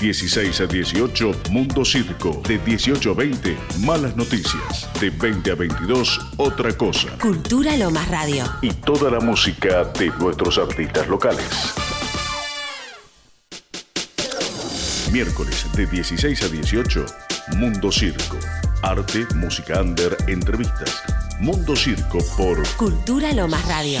16 a 18, Mundo Circo. De 18 a 20, Malas Noticias. De 20 a 22, Otra Cosa. Cultura Lomas Radio. Y toda la música de nuestros artistas locales. Miércoles de 16 a 18, Mundo Circo. Arte, música under, entrevistas. Mundo Circo por Cultura Lomas Radio.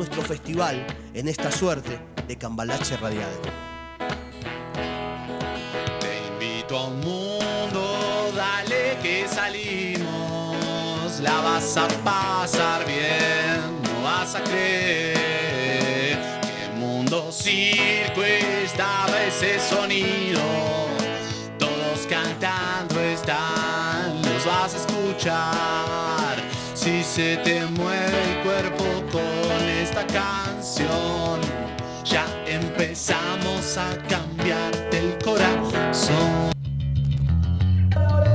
nuestro festival en esta suerte de cambalache radial. Te invito a un mundo, dale que salimos. La vas a pasar bien, no vas a creer que mundo circo estaba ese sonido. Todos cantando están, los vas a escuchar. Si se te mueve canción, ya empezamos a cambiarte el corazón.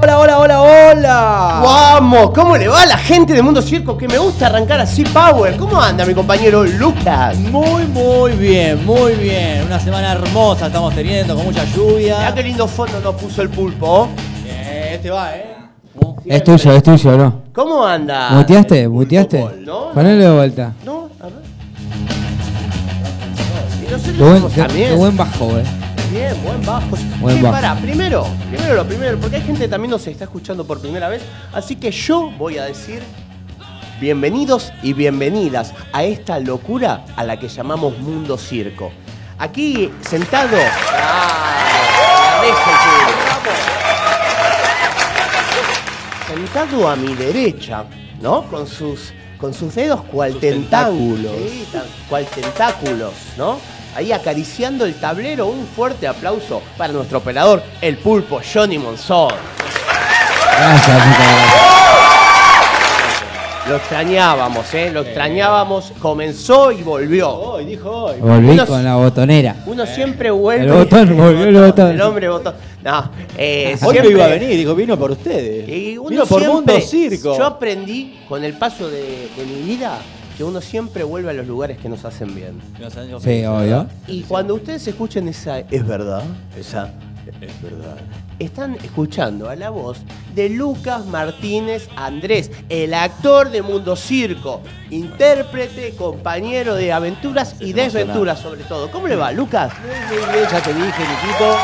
Hola, hola, hola, hola. Vamos, ¿cómo le va a la gente de Mundo Circo? Que me gusta arrancar así, Power. ¿Cómo anda mi compañero Lucas? Muy, muy bien, muy bien. Una semana hermosa estamos teniendo, con mucha Mirá lluvia. qué lindo fondo nos puso el pulpo. Eh, Este va, ¿eh? Es tuyo, es tuyo, ¿no? ¿Cómo anda? ¿Muteaste? ¿Muteaste? ¿No? Ponele de vuelta. No, nosotros Qué buen, también. qué buen bajo, eh. Bien, buen bajo. Buen bajo. pará, primero, primero lo primero, porque hay gente que también nos está escuchando por primera vez, así que yo voy a decir bienvenidos y bienvenidas a esta locura a la que llamamos Mundo Circo. Aquí sentado. Público. Sentado a mi derecha, ¿no? Con sus, con sus dedos cual Sus tentáculos. tentáculos. Sí, cual tentáculos, ¿no? Ahí acariciando el tablero, un fuerte aplauso para nuestro operador, el pulpo Johnny Monzón. Gracias, muchas gracias. Lo extrañábamos, ¿eh? Lo extrañábamos, comenzó y volvió. Hoy, dijo hoy. Volví con la botonera. Uno siempre vuelve. El botón, volvió el botón. El hombre botón. No, eh, Hoy siempre- no iba a venir, dijo, vino por ustedes. Y uno Vino por siempre- Mundo Circo. Yo aprendí con el paso de, de mi vida que uno siempre vuelve a los lugares que nos hacen bien. Sí, obvio. Y cuando ustedes escuchen esa, es verdad, esa, es verdad, están escuchando a la voz de Lucas Martínez Andrés, el actor de Mundo Circo, intérprete, compañero de aventuras y desventuras sobre todo. ¿Cómo le va, Lucas? Muy bien, ya te dije, Niquito.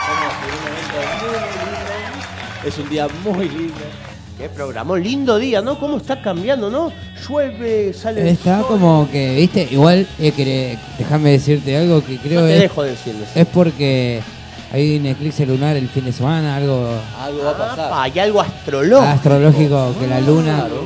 Estamos en un momento muy lindo. Es un día muy lindo. Qué programa, lindo día, ¿no? ¿Cómo está cambiando, no? Llueve, sale el Está sol. como que, viste, igual, eh, déjame decirte algo que creo No te es, dejo decirles. es porque hay un eclipse lunar el fin de semana, algo Algo va a pasar. Ah, hay algo astrológico. astrológico que la luna... Claro.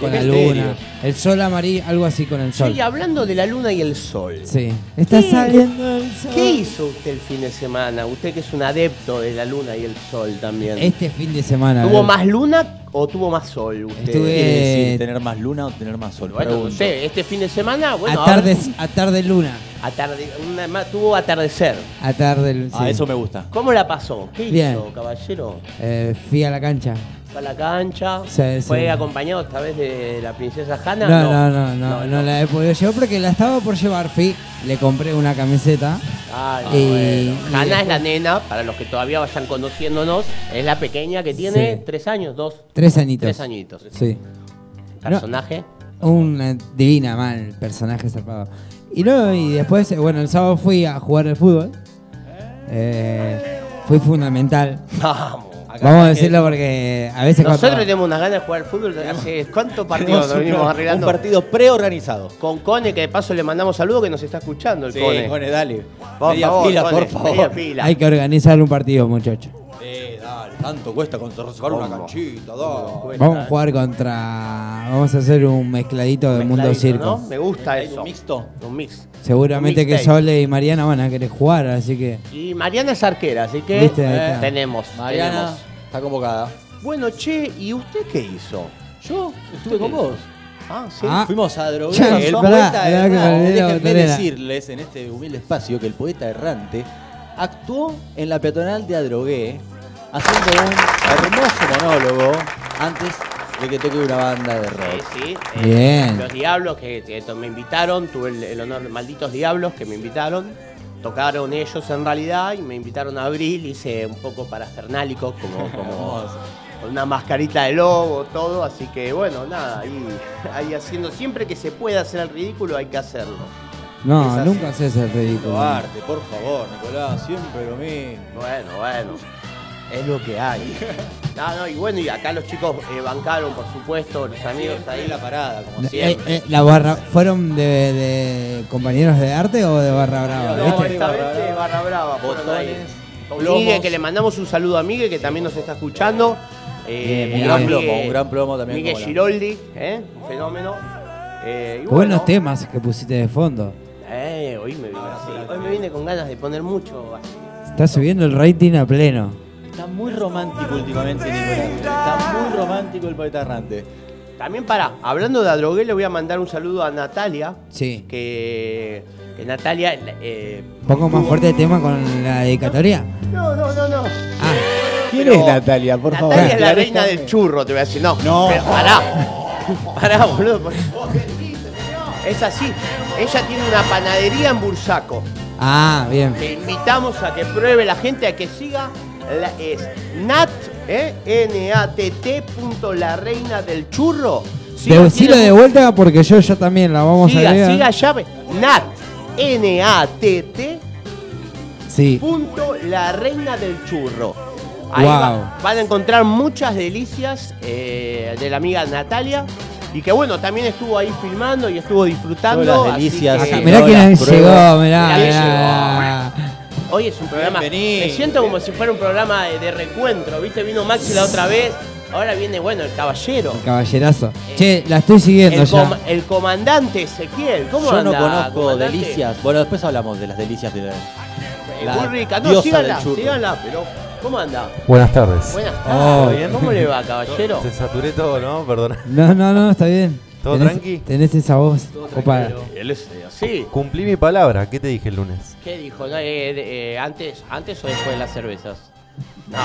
con la luna. El sol amarillo, algo así con el sol. Sí, hablando de la luna y el sol. Sí. Está ¿Qué? saliendo el sol. ¿Qué hizo usted el fin de semana? Usted que es un adepto de la luna y el sol también. Este fin de semana. ¿Tuvo ver, más luna o tuvo más sol usted? Estuve- ¿Qué quiere decir Eh, tener más luna o tener más sol? Bueno, no Pregunto. sé, este fin de semana, bueno, a, tarde, a tarde luna. ahora- atarde- una más- tuvo atardecer. A tarde luna. Ah, eso me gusta. ¿Cómo la pasó? ¿Qué Bien. hizo, caballero? Eh, fui a la cancha. ¿Fue a la cancha? Sí, ¿Fue sí. acompañado esta vez de la princesa Hanna? No, no, no, no, no, la he podido llevar porque la estaba por llevar. Fui, le compré una camiseta. Ay, Y- bueno. y Hanna es la nena, para los que todavía vayan conociéndonos, es la pequeña que tiene Sí. tres años, dos, Tres añitos. tres añitos. Sí. Personaje. Una divina, mal, personaje zarpado. Y luego, y después, eh, bueno, el sábado fui a jugar al fútbol. Eh, fui fundamental. Vamos. Acá Vamos a que- decirlo porque a veces Nosotros cuando- tenemos unas ganas de jugar al fútbol hace cuántos partidos nos un- venimos un arreglando. partido preorganizado. Con Cone, que de paso le mandamos saludos que nos está escuchando el Sí, Cone. Cone, dale. Por media favor, pila, Cone, por favor. media pila. hay que organizar un partido, muchachos. Sí. Tanto cuesta conservar una canchita, Vamos a eh. jugar contra. Vamos a hacer un mezcladito de Mundo Circo. ¿no? Me gusta ¿Hay eso. un mixto? Un mix. Seguramente Un que mixtape. Sole y Mariana van a querer jugar, así que. Y Mariana es arquera, así que Viste, ahí eh, está. tenemos. Mariana tenemos. está convocada. Bueno, che, ¿y usted qué hizo? Yo estuve con vos. Ah, sí. Ah. Fuimos a drogar. Ya, el pará, poeta pará, que errante. me olvidé la Déjenme botonera. decirles en este humilde espacio que el poeta errante actuó en la peatonal de Adrogué haciendo un hermoso monólogo antes de que toque una banda de Sí, rock. sí. eh, Bien. Los Diablos que, que me invitaron, tuve el, el honor, Malditos Diablos que me invitaron. Tocaron ellos en realidad y me invitaron a abril, hice un poco parafernálico, como, como con una mascarita de lobo, todo, así que bueno, nada, ahí, ahí haciendo, siempre que se pueda hacer el ridículo hay que hacerlo. No, nunca haces el ridículo. Lo arte, por favor, Nicolás, siempre lo mismo. Bueno, bueno, es lo que hay. No, no, y bueno, y acá los chicos eh, bancaron, por supuesto, los amigos Ahí ahí. la parada, como Eh, siempre. eh, la barra, ¿Fueron de, de compañeros de arte o de barra brava? No, ¿Viste? esta Barra vez brava. de barra brava. Botones. Miguel, que le mandamos un saludo a Miguel, que también nos está escuchando. Eh, Bien, un gran Miguel. plomo, un gran plomo también. Miguel como la- Giroldi, ¿eh? un fenómeno. Eh, y Buenos bueno, temas que pusiste de fondo. Eh, hoy me vine así. Hoy me vine con ganas de poner mucho así. Está subiendo el rating a pleno. Está muy romántico últimamente, Nicolás. Está muy romántico el poeta errante. También para, hablando de Adrogué, le voy a mandar un saludo a Natalia. Sí. Que, que Natalia. eh, ¿Pongo más fuerte el tema con la dedicatoria? no, no, no, no. Ah, ¿Quién Pero es Natalia, por favor? Natalia es la reina del churro, te voy a decir. No, No. pero pará. Pará, boludo. Es así. Ella tiene una panadería en Bursaco. ah, bien. Te invitamos a que pruebe la gente, a que siga. La, es Nat, ¿eh? N-A-T-T. punto la reina del churro. Siga, Decilo tiene de vuelta porque yo ya también la vamos a Siga, agregar. siga llave. Nat, N-A-T-T. Sí. punto la reina del churro. Ahí Wow. va- van a encontrar muchas delicias eh, de la amiga Natalia. Y que bueno, también estuvo ahí filmando y estuvo disfrutando. Todas las así delicias. que- Acá, mirá no quién las llegó, mirá, Mirá quién mirá. Hoy es un programa. Bienvenido. Me siento como si fuera un programa de, de recuentro. ¿Viste? Vino Maxi la otra vez. Ahora viene, bueno, el caballero. Caballerazo. Che, la estoy siguiendo El, ya. com- el comandante Ezequiel. ¿Cómo Yo no anda, conozco comandante? delicias. Bueno, después hablamos de las delicias de la. Eh, la Muy rica. No, diosa síganla, síganla. Pero, ¿cómo anda? Buenas tardes. Buenas Oh. tardes. ¿Cómo le va, caballero? Te saturé todo, ¿no? Perdona. No, no, no, está bien. ¿Todo Tenés- tranqui? Tenés esa voz copada. Él es así. Cumplí mi palabra. ¿Qué te dije el lunes? ¿Qué dijo? No, eh, eh, antes, ¿Antes o después de las cervezas? No.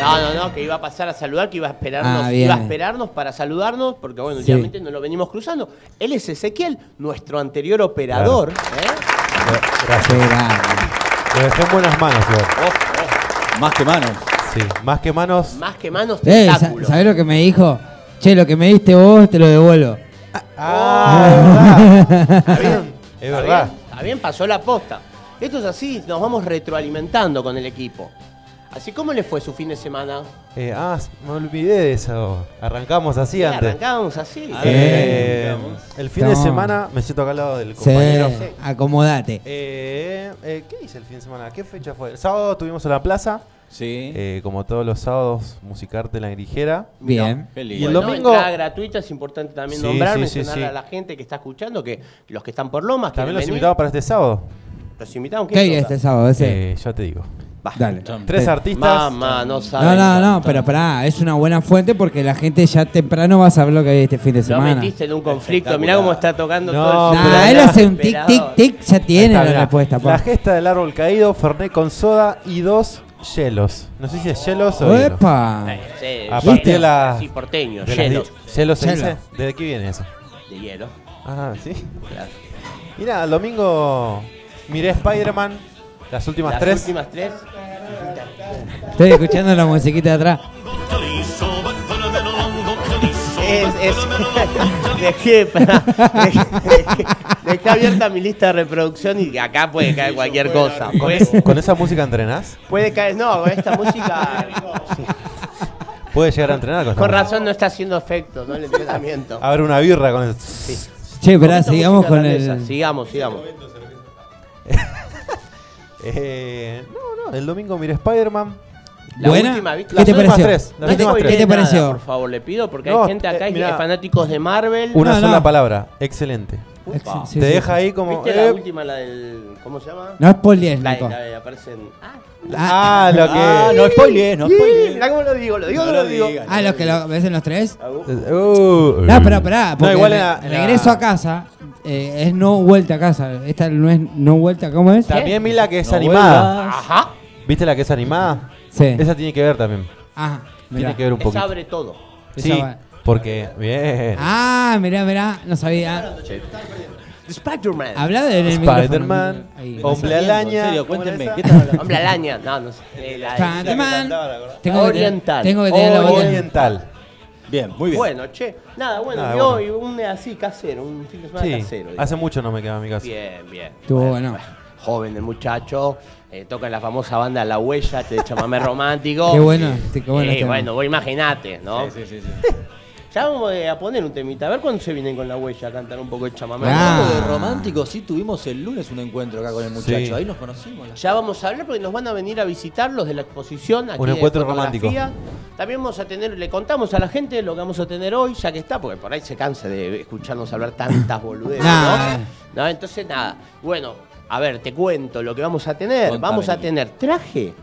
No, no, no, que iba a pasar a saludar, que iba a esperarnos, Ah, iba a esperarnos para saludarnos, porque bueno, Sí. últimamente nos lo venimos cruzando. Él es Ezequiel, nuestro anterior operador. ¿eh? Gracias. Lo dejé en buenas manos, igual. Oh, Más que manos. Sí, más que manos. oh, más que manos, Eh. ¿Sabés lo que me dijo? Che, lo que me diste vos te lo devuelvo. Ah, es verdad. Está bien. Es Está verdad. bien, está bien, pasó la posta. Esto es así, nos vamos retroalimentando con el equipo. Así como le fue su fin de semana. Eh, ah, me olvidé de eso. Arrancamos así Sí, antes. arrancábamos así. Eh, el fin de semana me siento acá al lado del Sí, compañero. acomodate. Eh, eh, ¿Qué hice el fin de semana? ¿Qué fecha fue? El sábado estuvimos en la plaza. Sí. eh, como todos los sábados, Musicarte en la Grijera. Bien. Y el Bueno, domingo- entrada gratuita es importante también Sí, nombrar, sí, sí, mencionarle sí. a la gente que está escuchando que los que están por Lomas, También los venir. invitamos para este sábado. Los invitamos. ¿Qué hay este sábado? Ese? Eh, ya te digo. Dale. Tres artistas. Mamá, no. No, no, no, pero pará, es una buena fuente porque la gente ya temprano va a saber lo que hay este fin de Lo semana. metiste en un conflicto. Mirá cómo está tocando No, todo el Nah, él hace un tic, tic, tic, ya tiene está, la mirá. respuesta. pa. La gesta del árbol caído, Fernet con soda y dos hielos. No sé si es hielos o. ¡Epa! Eh, sí, A sí, partir de la- Sí, porteño, De las hielo. di- ¿Hielos se Hielo. dice? ¿De qué viene eso? De hielo. Ah, sí. Claro. Mira, el domingo miré Spider-Man, las últimas Las tres. últimas tres. Estoy escuchando la musiquita de atrás. Es, es, dejé, pará, dejé, dejé- dejé abierta mi lista de reproducción y acá puede caer cualquier cosa. ¿Con, es- esa música entrenás? puede caer, no, con esta música. sí. Puede llegar a entrenar con esta Con razón no está haciendo efecto, ¿no? El entrenamiento. A ver una birra con el... Che, esperá, Poquito sigamos con el. Sigamos, sigamos. Eh, no, no, el domingo miré Spider-Man. La ¿Buena? última, ¿viste? ¿Qué te pareció? tres, ¿Qué te, últimas spoilees qué te nada, pareció? por favor, le pido, porque No, hay gente acá eh, y mirá. fanáticos de Marvel. Una No, sola no. palabra, excelente. Upa. Te sí, deja sí. ahí como... ¿Viste la eh, última, la del. ¿Cómo se llama? No spoilees, La, la de aparecen. Ah, Ah, lo que... Ah, no spoilees, no spoilees. mirá cómo lo digo, lo digo, No lo lo digo. Ah, los que lo ves en los tres. Uh, No, pero pará, porque No, igual era- regreso a casa eh, es no vuelta a casa. Esta no es no vuelta, ¿cómo es? También vi la que es No animada. vuelvas. Ajá. ¿Viste la que es animada? Sí. Esa tiene que ver también. Ah, mirá. Tiene que ver un Esa poquito. abre todo. Esa Sí, va- porque... Bien. Ah, mirá, mirá, no sabía. Spider-Man. Habla de en el micrófono. Spider-Man, Ahí. Hombre En Alaña. serio, ¿cómo era cuéntenme, esa? ¿qué hablando? Hombre araña. No, no sé. Eh, la- Spider-Man. Tengo que tener- Oriental. Tengo que tener la. Oriental. Bien, muy bien. Bueno, che. Nada, bueno, Nada, yo bueno. y un así casero, un fin de semana Sí, casero. hace mucho no me quedaba en mi casa. Bien, bien. Estuvo bueno. Joven el muchacho, eh, toca en la famosa banda La Huella, te chamamé romántico. Qué bueno, qué bueno Eh, bueno, vos imaginate, ¿no? Sí, sí, sí, sí. Ya vamos eh, a poner un temita, a ver cuándo se vienen con La Huella a cantar un poco de chamamé. Ah. Hablando de romántico, sí tuvimos el lunes un encuentro acá con el muchacho. Sí. Ahí nos conocimos. Ya vamos a hablar porque nos van a venir a visitar los de la exposición aquí Un de encuentro fotografía. También vamos a tener, le contamos a la gente lo que vamos a tener hoy, ya que está, porque por ahí se cansa de escucharnos hablar tantas boludeces, Nah. ¿no? No, entonces nada. Bueno, a ver, te cuento lo que vamos a tener. Contame, vamos a tener traje.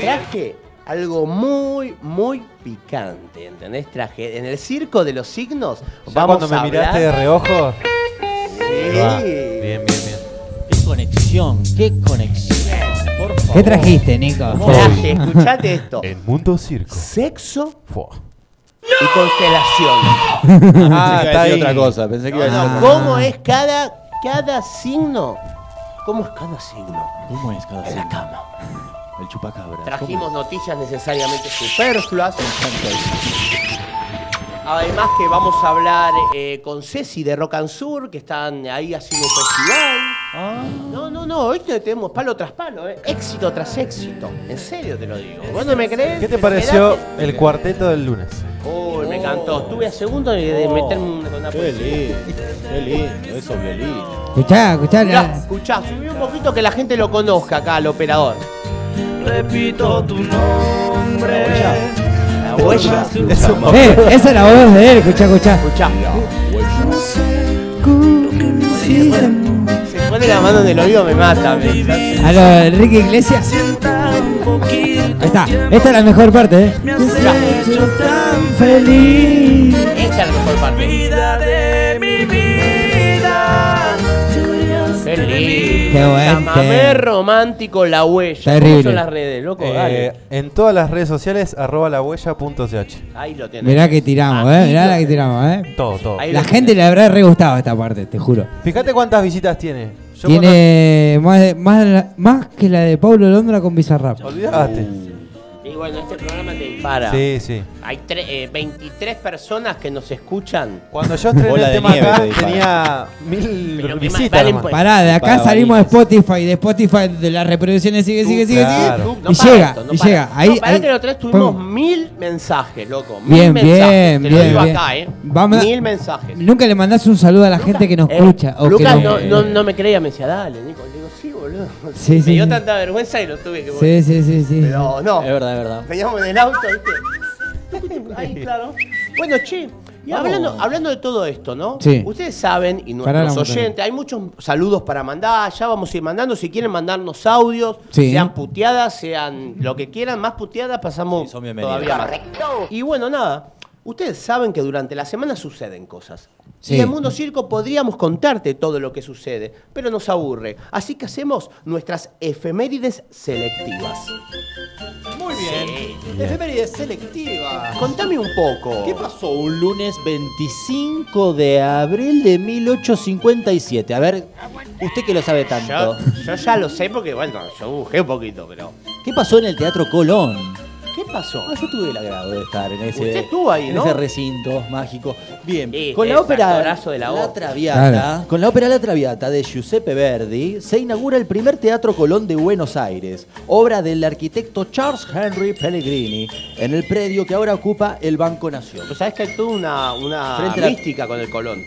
Traje algo muy, muy picante, ¿entendés? Traje. En el circo de los signos Ya vamos cuando me a miraste de reojo. Sí. va. Bien, bien, bien. Qué conexión, qué conexión. Por favor. ¿Qué trajiste, Nico? Traje, escuchate esto. En Mundo Circo. Sexo Fua. y constelación. Ah, está ahí. otra cosa. Pensé que iba a No. ¿Cómo es cada, cada signo? ¿Cómo es cada signo? ¿Cómo es cada En la signo? cama. El chupacabra. Trajimos noticias necesariamente superfluas. Además que vamos a hablar eh, con Ceci de Rock and Sur, que están ahí haciendo un festival. Ah, No, no, no, hoy te- tenemos palo tras palo, eh. éxito tras éxito. En serio te lo digo. ¿Vos no me crees? ¿Qué te pareció el cuarteto del lunes? Uy, me encantó. Estuve a segundo de, de meterme con una qué lindo, qué lindo, esos violines. Escuchá, escuchá. Mirá, escuchá, subí un poquito que la gente lo conozca acá, al operador. Repito tu nombre. La huella. Eh, esa es la voz de él, escuchá, escuchá. Escuchá. Se pone la mano en el oído, me mata. me- A lo de Enrique Iglesias. Ahí está. Esta es la mejor parte, ¿eh? Me has hecho tan Feliz. Esta es la mejor parte. Qué Chamamé romántico, la huella. Terrible. ¿Cómo son las redes, loco? Eh, Dale. en todas las redes sociales, arroba la huella.ch. Ahí lo tenés. Mirá que tiramos, Ahí ¿eh? Mirá lo la que tenés. tiramos, ¿eh? Todo, todo. Ahí La lo gente le habrá re gustado esta parte, te juro. Fíjate cuántas visitas tiene. Yo Tiene más, de- más, de la- más que la de Pablo Londra con Bizarrap. Olvídate. Bueno, este programa te dispara. Sí, sí. Hay tre- eh, 23 personas que nos escuchan. Cuando yo estrené Bola el de tema nieve acá, te dispara. tenía mil Pero que más visitas. valen nomás. pues. Pará, de acá Para salimos de. Spotify, de Spotify de las reproducciones sigue, sigue, sigue, claro. sigue. No y para llega, esto, no y para. llega. Ahí, no, pará ahí- que otra vez tuvimos pum. mil mensajes, loco. Mil Bien, mensajes. bien, Te bien, lo digo bien. acá, ¿eh? Vamos a- mil mensajes. Nunca le mandás un saludo a la gente que nos Eh, escucha. o que Lucas nos- no, no, no me creía, me decía, dale, Nico. Sí, boludo. Sí, me sí, dio sí. tanta vergüenza y lo tuve que Sí, sí, sí, sí. Pero no. Es verdad, es verdad. Veníamos en el auto, ¿viste? Ahí, claro. Bueno, che, y hablando, hablando de todo esto, ¿no? Sí. Ustedes saben, y nuestros oyentes, hay muchos saludos para mandar, ya vamos a ir mandando. Si quieren mandarnos audios, Sí. sean puteadas, sean lo que quieran, más puteadas, pasamos Sí, son bienvenidas. todavía más. Y bueno, nada. Ustedes saben que durante la semana suceden cosas. Sí. Y en Mundo Circo podríamos contarte todo lo que sucede, pero nos aburre. Así que hacemos nuestras efemérides selectivas. Muy bien. Efemérides selectiva. Contame un poco. ¿Qué pasó un lunes 25 de abril de 1857? A ver, usted que lo sabe tanto. Yo, yo ya lo sé porque, bueno, yo busqué un poquito, pero. ¿Qué pasó en el Teatro Colón? ¿Qué pasó? Ah, yo tuve el agrado de estar en ese, Usted estuvo ahí, en ¿no? ese recinto mágico. Bien, Sí, con la ópera actorazo de la ópera. Traviata, Claro. con la ópera La Traviata de Giuseppe Verdi, se inaugura el primer Teatro Colón de Buenos Aires, obra del arquitecto Charles Henry Pellegrini, en el predio que ahora ocupa el Banco Nación. Pues sabés que hay toda una, una Frente a la- mística con el Colón.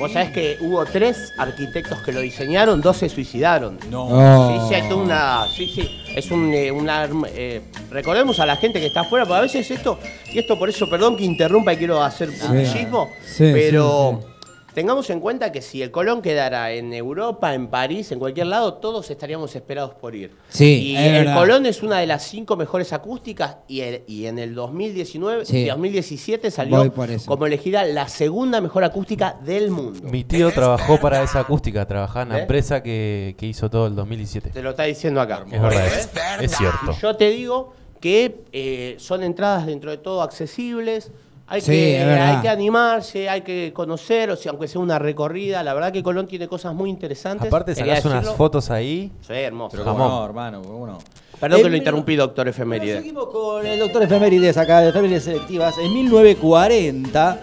Vos sabés que hubo tres arquitectos que lo diseñaron, dos se suicidaron. No. Sí, sí, hay toda una. Sí, sí. Es un. eh, una, eh, recordemos a la gente que está afuera, porque a veces esto. Y esto por eso, perdón que interrumpa y quiero hacer publicismo. Sí, pero. sí, Tengamos en cuenta que si el Colón quedara en Europa, en París, en cualquier lado, todos estaríamos esperados por ir. Sí, y es el verdad. Colón es una de las cinco mejores acústicas y, el- y en el 2019, Sí. 2017 salió como elegida la segunda mejor acústica del mundo. Mi tío trabajó para esa acústica, trabajaba en la ¿Eh? empresa que, que hizo todo el 2017. Te lo está diciendo acá. Es verdad, es, es cierto. Y yo te digo que eh, son entradas dentro de todo accesibles. Hay, Sí, que, hay que animarse, hay que conocer, o sea, aunque sea una recorrida. La verdad que Colón tiene cosas muy interesantes. Aparte sacás unas fotos ahí. Sí, hermoso. Pero cómo no, hermano, cómo no. Perdón En que lo interrumpí, doctor Bueno, Efeméride. seguimos con el doctor Efemérides acá, de Efemérides Selectivas. En 1940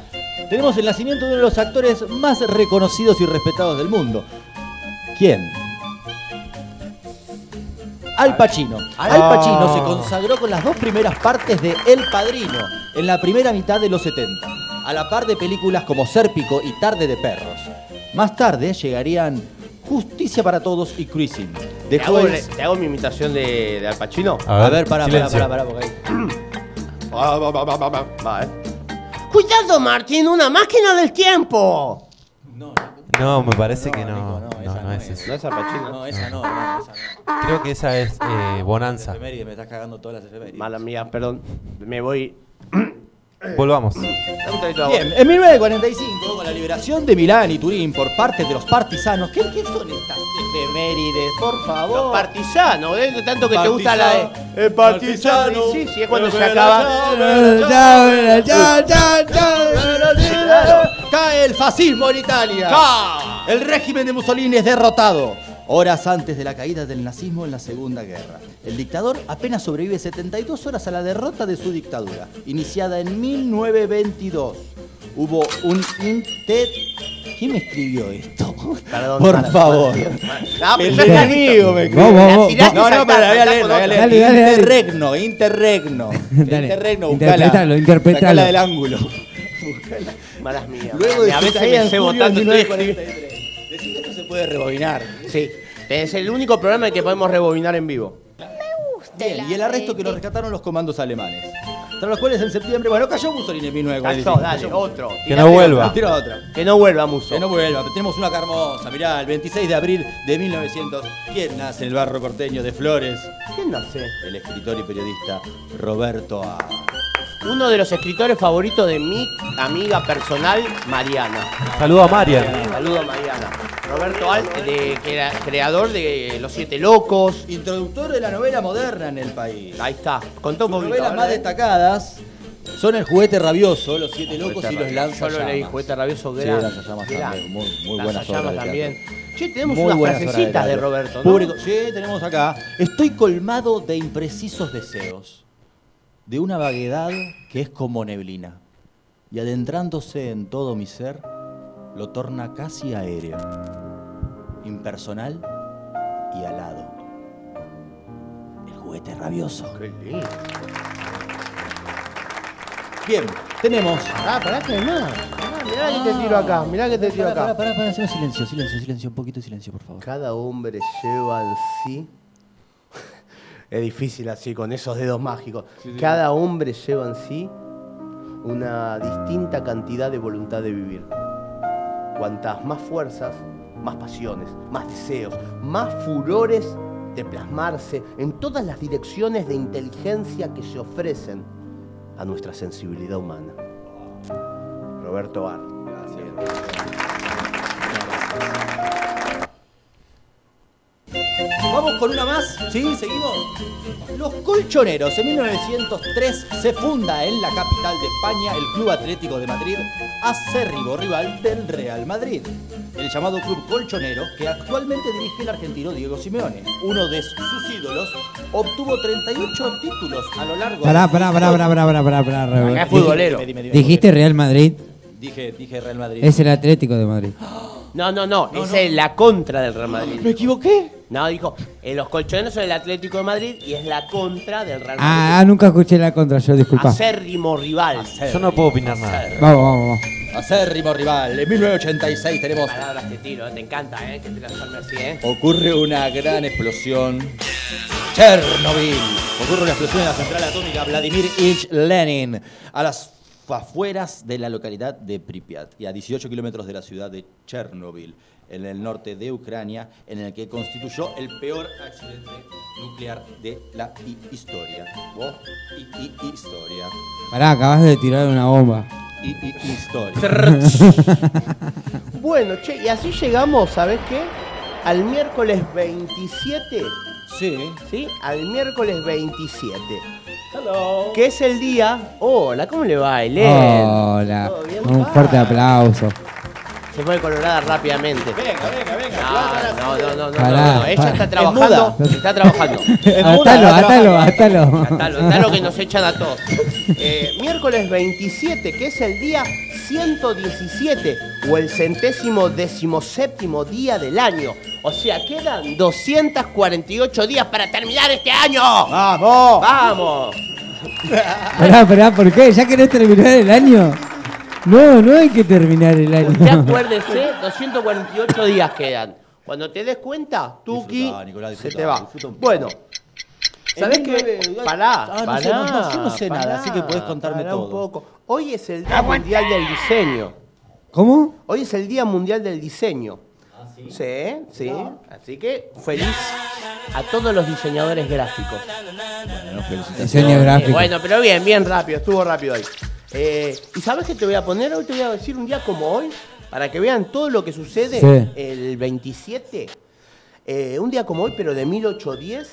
tenemos el nacimiento de uno de los actores más reconocidos y respetados del mundo. ¿Quién? Al Pacino. Al Pacino se consagró con las dos primeras partes de El Padrino en la primera mitad de los 70, a la par de películas como Sérpico y Tarde de Perros. Más tarde llegarían Justicia para Todos y Cruising. ¿Te hago, ¿Te hago mi imitación de, de Al Pacino? A ver, pará, pará, silencio. pará, pará, porque ahí- Va, va, eh. Cuidado, Martín, una máquina del tiempo. No, me parece que No, no. Nico, no, No, esa no no es es. eso. No es Al Pacino. No, esa no, hermano, esa no. Creo que esa es eh, Bonanza. Me estás cagando todas las efemérides. Mala mía, perdón. Me voy. Volvamos. De agua. Bien, en 1945, con la liberación de Milán y Turín por parte de los partisanos, ¿qué, qué son estas efemérides? Por favor. Los partisanos, ¿eh? Tanto que te gusta la de. El partisano. Sí, sí, es cuando se acaba. Cae el fascismo en Italia. ¡Ca! El régimen de Mussolini es derrotado. Horas antes de la caída del nazismo en la Segunda Guerra. El dictador apenas sobrevive 72 horas a la derrota de su dictadura, iniciada en 1922. Hubo un inter... ¿Quién me escribió esto? Perdón, Por favor. No, El enemigo me La vos, tiraste No, no, saltá, pero la voy a saltá leer, con la voy a otra. leer. Dale, dale, dale. Interregno, interregno. Dale. Interregno, Interpretalo, buscala. interpretalo. Sacala del ángulo. Malas mías. Luego de a veces me cebo tanto. estoy puede rebobinar. Sí. Es el único programa en que podemos rebobinar en vivo. Bien, y el arresto que lo rescataron los comandos alemanes. Tras los cuales en septiembre, bueno, cayó Mussolini en 1945. Cayó, dale, otro. Que no vuelva. Tira otra. Que no vuelva, Muso. Que no vuelva, tenemos una acá hermosa. Mirá, el 26 de abril de 1900. ¿Quién nace en el barrio porteño de Flores? ¿Quién nace? El escritor y periodista Roberto A. Uno de los escritores favoritos de mi amiga personal, Mariana. Saludo a Marian. Saludo a Mariana. Roberto Alt, de, que era creador de Los Siete Locos. Introductor de la novela moderna en el país. Ahí está. Contó un Sus poquito. novelas más eh. destacadas son El juguete rabioso, Los siete locos y Los Yo lanzallamas. lo leí, Juguete Rabioso Sí, Gran. Lanzallamas gran. también, muy- muy buenas Lanzallamas obras de también. Che, tenemos Muy unas buenas obras frasecitas de, teatro. Roberto, ¿no? Público- Sí, tenemos acá. Estoy colmado de imprecisos deseos. De una vaguedad que es como neblina, y adentrándose en todo mi ser, lo torna casi aéreo, impersonal y alado. El juguete rabioso. Qué lindo. Bien, tenemos. Ah, pará que más. Ah, mirá que te tiro acá, mirá que te tiro Pará, pará, acá. pará, pará, haceme silencio, silencio, silencio, un poquito de silencio, por favor. Cada hombre lleva en sí. Es difícil así, con esos dedos mágicos. Cada hombre lleva en sí una distinta cantidad de voluntad de vivir. Cuantas más fuerzas, más pasiones, más deseos, más furores de plasmarse en todas las direcciones de inteligencia que se ofrecen a nuestra sensibilidad humana. Roberto Bar. Vamos con una más, ¿sí? Seguimos. Los Colchoneros, en 1903 se funda en la capital de España el Club Atlético de Madrid, acérrimo rival del Real Madrid. El llamado Club Colchonero, que actualmente dirige el argentino Diego Simeone. Uno de sus ídolos obtuvo 38 títulos a lo largo Pará, de pará, pará, pará, pará, pará, pará, pará, Acá es futbolero. Dime, dime, dime, Dijiste Real Madrid, Dije, dije Real Madrid. es el Atlético de Madrid. No, no, no, esa es la contra del Real Madrid. ¿Me equivoqué? No, dijo, eh, los colchoneros son el Atlético de Madrid y es la contra del Real Ah, Madrid. nunca escuché la contra yo, disculpa. Acérrimo rival. Yo no puedo opinar nada. Vamos, vamos, vamos. Acérrimo rival. En 1986 tenemos Palabras te tiro, eh, te encanta, ¿eh? Que te las arme así, ¿eh? Ocurre una gran explosión. Chernobyl. Ocurre una explosión en la central atómica Vladimir Ilich Lenin a las afueras de la localidad de Pripyat y a 18 kilómetros de la ciudad de Chernobyl, en el norte de Ucrania, en el que constituyó el peor accidente nuclear de la hi- historia. Oh, y, y- historia. Pará, acabas de tirar una bomba. Y- historia. Bueno, che, y así llegamos, ¿sabes qué? Al miércoles 27, Sí. ¿sí? Al miércoles 27. Hello. Que es el día. Hola, ¿cómo le va, Elén? Hola. Un fuerte Ah, aplauso. Se pone colorada rápidamente. Venga, venga, venga. No, no, no, no, no, Pará, no, Ella pará. está Es trabajando. Está trabajando. Atalo, atalo, atalo. Atalo, atalo que nos echan a todos. Eh, miércoles 27, que es el día 117 o el centésimo decimoséptimo día del año. O sea, quedan 248 días para terminar este año. ¡Vamos! ¡Vamos! Pará, pará, ¿por qué? ¿Ya querés terminar el año? No, no hay que terminar el Usted año. acuérdese, 248 días quedan. Cuando te des cuenta, Tuki, Nicolás, se te va. Bueno, ¿sabés qué? 19 Pará, Ah, no pará, sé, no, no, yo no sé nada, así que podés contarme pará un todo. poco. Hoy es el Día Mundial del Diseño. ¿Cómo? Hoy es el Día Mundial del Diseño. sí? Sí, Así que feliz a todos los diseñadores gráficos. Bueno, felicitaciones. Diseño Eh, gráfico. bueno, pero bien, bien rápido, estuvo rápido hoy. Eh, ¿Y sabes qué te voy a poner? Hoy te voy a decir un día como hoy, para que vean todo lo que sucede Sí. el 27. Eh, un día como hoy, pero de 1810,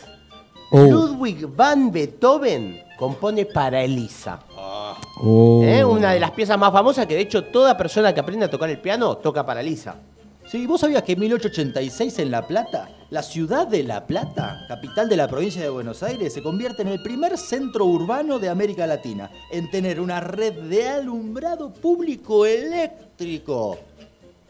Oh. Ludwig van Beethoven compone para Elisa. Oh. ¿eh? Una de las piezas más famosas que de hecho toda persona que aprende a tocar el piano toca para Elisa. Sí, ¿vos sabías que en 1886 en La Plata, la ciudad de La Plata, capital de la provincia de Buenos Aires, se convierte en el primer centro urbano de América Latina en tener una red de alumbrado público eléctrico?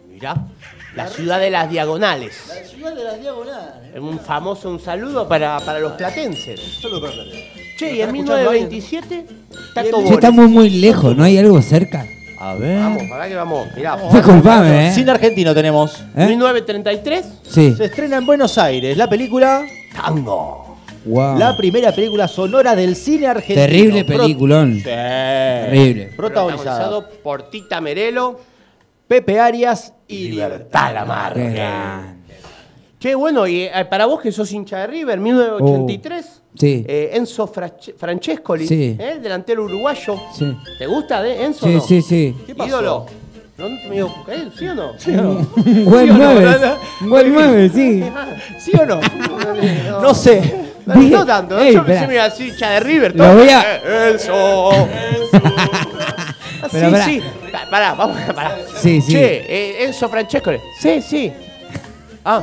Mirá, la ciudad de las diagonales. La ciudad de las diagonales. Un famoso un saludo para, para los platenses. Solo para Plata. Che, y ¿Está en escuchando alguien? 1927, Tato Bores. Che, estamos muy lejos, ¿no hay algo cerca? A ver. Vamos, para que vamos. Mirá. Disculpame, ¿eh? Cine argentino tenemos. ¿Eh? 1933, Sí. Se estrena en Buenos Aires la película, Tango. Wow. la primera película sonora del cine argentino. Terrible Pro- peliculón. Sí. Terrible. Protagonizado Protagonizado por Tita Merelo Pepe Arias y Libertad gran. Che, bueno, y eh, para vos que sos hincha de River, 1983, Oh, sí. eh, Enzo Frache- Francescoli, Sí. eh, el delantero uruguayo. Sí. ¿Te gusta de Enzo? Sí, no? sí, sí. ¿Qué pasó? Ídolo. ¿No te me digo, ¿eh? ¿Sí o no? Buen ¿Sí o no? 9. Un buen 9, sí. ¿Sí o no? No sé. No, no tanto, Ey, yo pensé que me iba a decir hincha de River. Lo voy a- Eh, Enzo. Ah, sí, pará. sí. Pa- Pará, vamos, pará. Sí, sí. Che, eh, Enzo Francescoli. Sí, sí. Ah,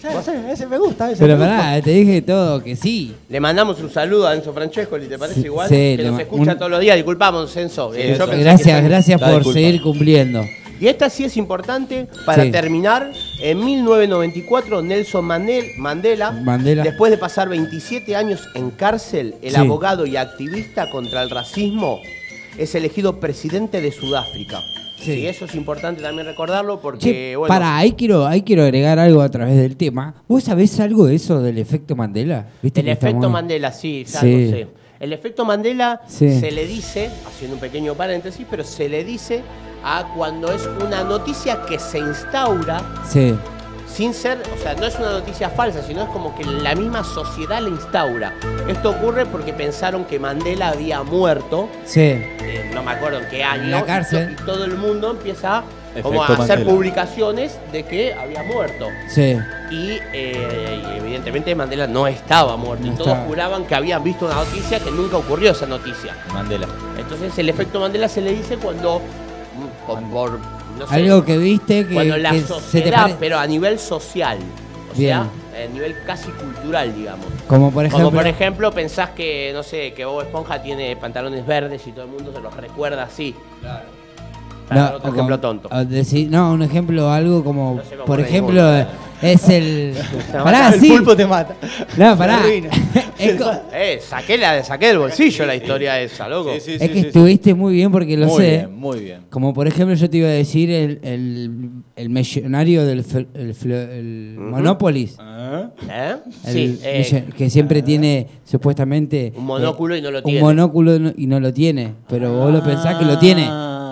Sabés, ese me gusta. Ese Pero me gusta. pará, te dije todo que sí. Le mandamos un saludo a Enzo Francesco, ¿te parece Sí, igual? sí, que nos escucha un- todos los días. Disculpamos, Enzo. eh, yo Gracias, gracias por disculpa. seguir cumpliendo. Y esta sí es importante para Sí. terminar. En 1994, Nelson Mandel- Mandela, Mandela. después de pasar 27 años en cárcel, el Sí. abogado y activista contra el racismo, es elegido presidente de Sudáfrica. Sí. Sí, eso es importante también recordarlo porque, Che, bueno, pará, ahí quiero, ahí quiero agregar algo a través del tema. ¿Vos sabés algo de eso del efecto Mandela? ¿Viste el efecto estamos- Mandela, sí, ya Sí. sé. El efecto Mandela Sí. se le dice, haciendo un pequeño paréntesis, pero se le dice a cuando es una noticia que se instaura Sí, sin ser, o sea, no es una noticia falsa, sino es como que la misma sociedad la instaura. Esto ocurre porque pensaron que Mandela había muerto, sí. eh, no me acuerdo en qué año, En la cárcel. Y, todo el mundo empieza como a hacer Mandela. publicaciones de que había muerto. Sí, Y, eh, y evidentemente Mandela no estaba muerto. No y todos estaba. juraban que habían visto una noticia que nunca ocurrió esa noticia. Mandela. Entonces el efecto Mandela se le dice cuando, por, no sé, algo que viste que, cuando la que se te pero a nivel social, o Bien. sea, a nivel casi cultural, digamos. Como por ejemplo, Como por ejemplo, pensás que, no sé, que Bob Esponja tiene pantalones verdes y todo el mundo se los recuerda así. Para dar otro o ejemplo como- tonto. decir- no, un ejemplo, algo como, No se me por ejemplo, ninguno. Es el... Pará, el sí. pulpo te mata. No, pará. es co- Eh, saqué, la, saqué del bolsillo la historia esa, loco. Sí, sí, es sí, que sí, sí. estuviste muy bien porque lo Muy sé. bien, muy bien. Como por ejemplo yo te iba a decir el, el, el millonario del fl- el, fl- el Monopolis. ¿Eh? El Sí, eh, que siempre tiene supuestamente Un monóculo y no lo tiene. Un monóculo no- y no lo tiene, pero vos lo pensás que lo tiene.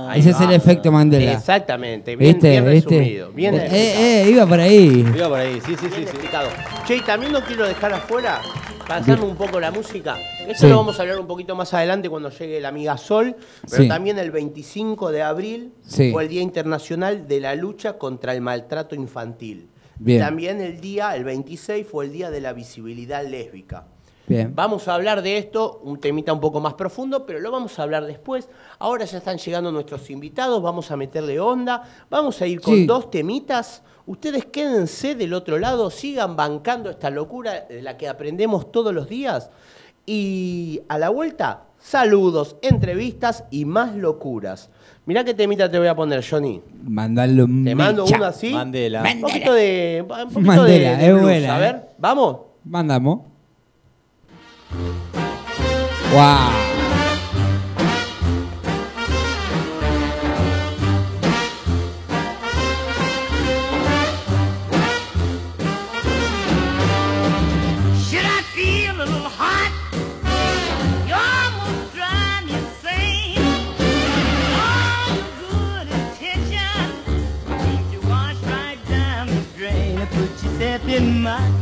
Ahí Ese es el efecto Mandela. Exactamente, bien, ¿Viste? bien ¿Viste? resumido. Bien Eh, eh, eh, iba por ahí. Iba por ahí, sí, sí, sí. Bien sí. explicado. Che, y también no quiero dejar afuera, pasando un poco la música. Esto Sí. lo vamos a hablar un poquito más adelante cuando llegue la amiga Sol. Pero Sí. también el 25 de abril Sí. fue el Día Internacional de la Lucha contra el Maltrato Infantil. Bien. Y también el día, el 26, fue el Día de la Visibilidad Lésbica. Bien. Vamos a hablar de esto, un temita un poco más profundo, pero lo vamos a hablar después. Ahora ya están llegando nuestros invitados, vamos a meterle onda, vamos a ir con Sí. dos temitas. Ustedes quédense del otro lado, sigan bancando esta locura de la que aprendemos todos los días. Y a la vuelta, saludos, entrevistas y más locuras. Mirá qué temita te voy a poner, Johnny. Mandalo Te mando mecha. uno así. Mandela. Un poquito de. Un poquito Mandela, de, de es blues. buena, A eh. ver, vamos. Mandamos. Wow. Should I feel a little hot? You almost drive me insane. All good to wash right down the drain. Put yourself in my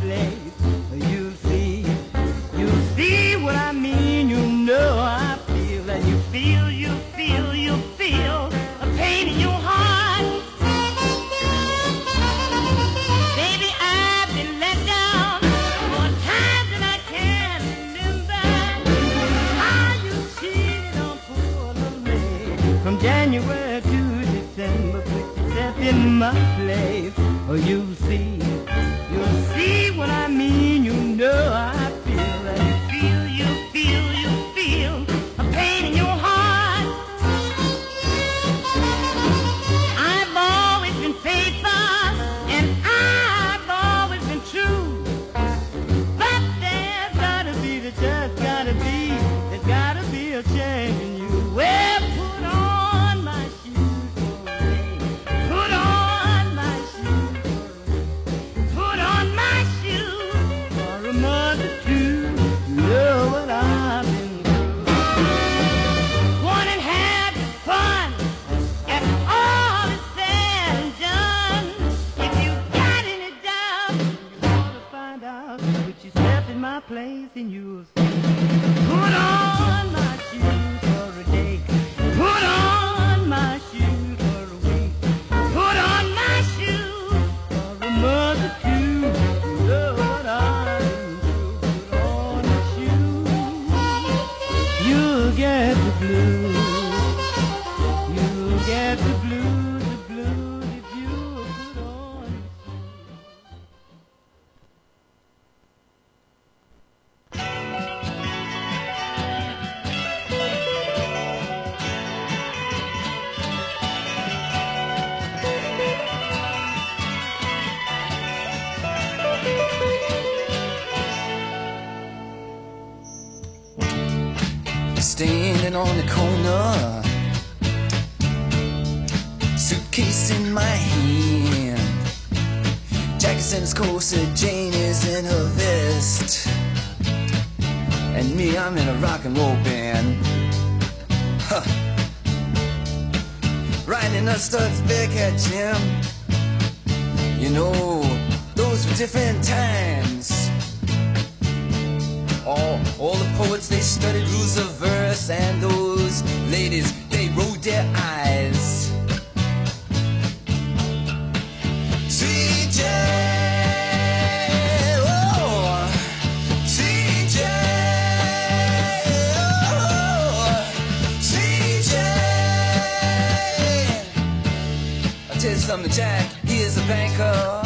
Tell you something, Jack, he is a banker.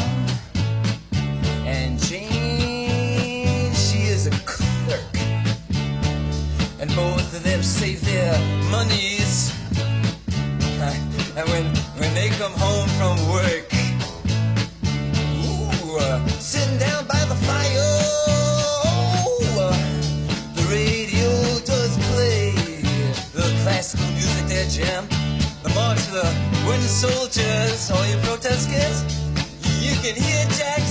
And Jane, she is a clerk. And both of them save their monies. And when, when they come home from work, soldiers, all you protesters, you can hear Jack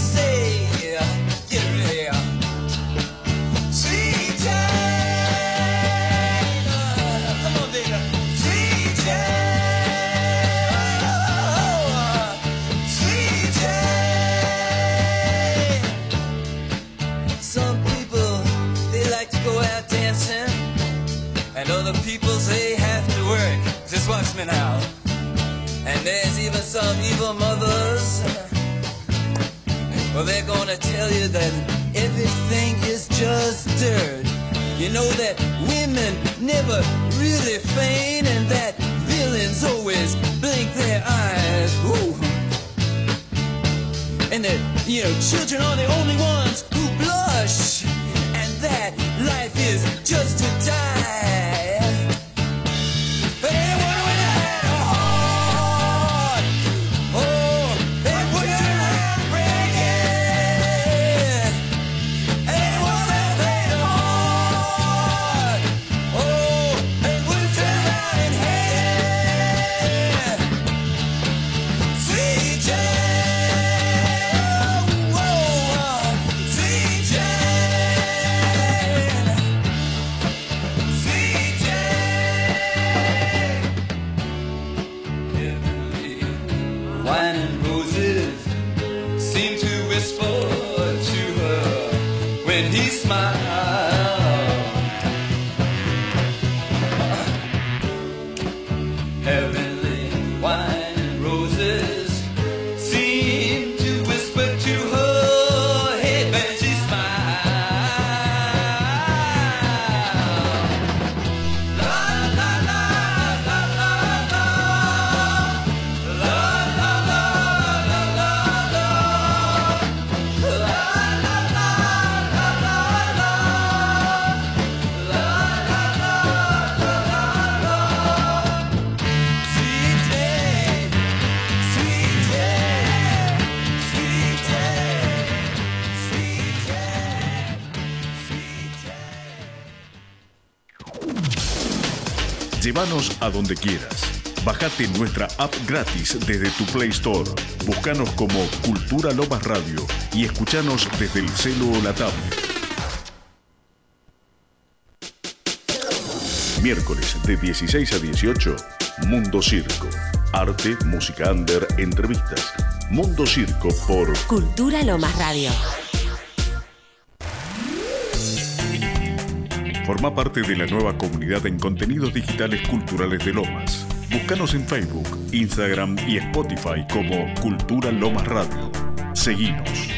there's even some evil mothers. Well, they're gonna tell you that everything is just dirt. You know that women never really faint, and that villains always blink their eyes. Ooh. And that, you know, children are the only ones who blush, and that life is just to die. Donde quieras. Bájate nuestra app gratis desde tu Play Store. Búscanos como Cultura Lomas Radio y escuchanos desde el celo o la tablet. Miércoles de 16 a 18, Mundo Circo. Arte, música under, entrevistas. Mundo Circo por Cultura Lomas Radio. Forma parte de la nueva comunidad en contenidos digitales culturales de Lomas. Búscanos en Facebook, Instagram y Spotify como Cultura Lomas Radio. Seguinos.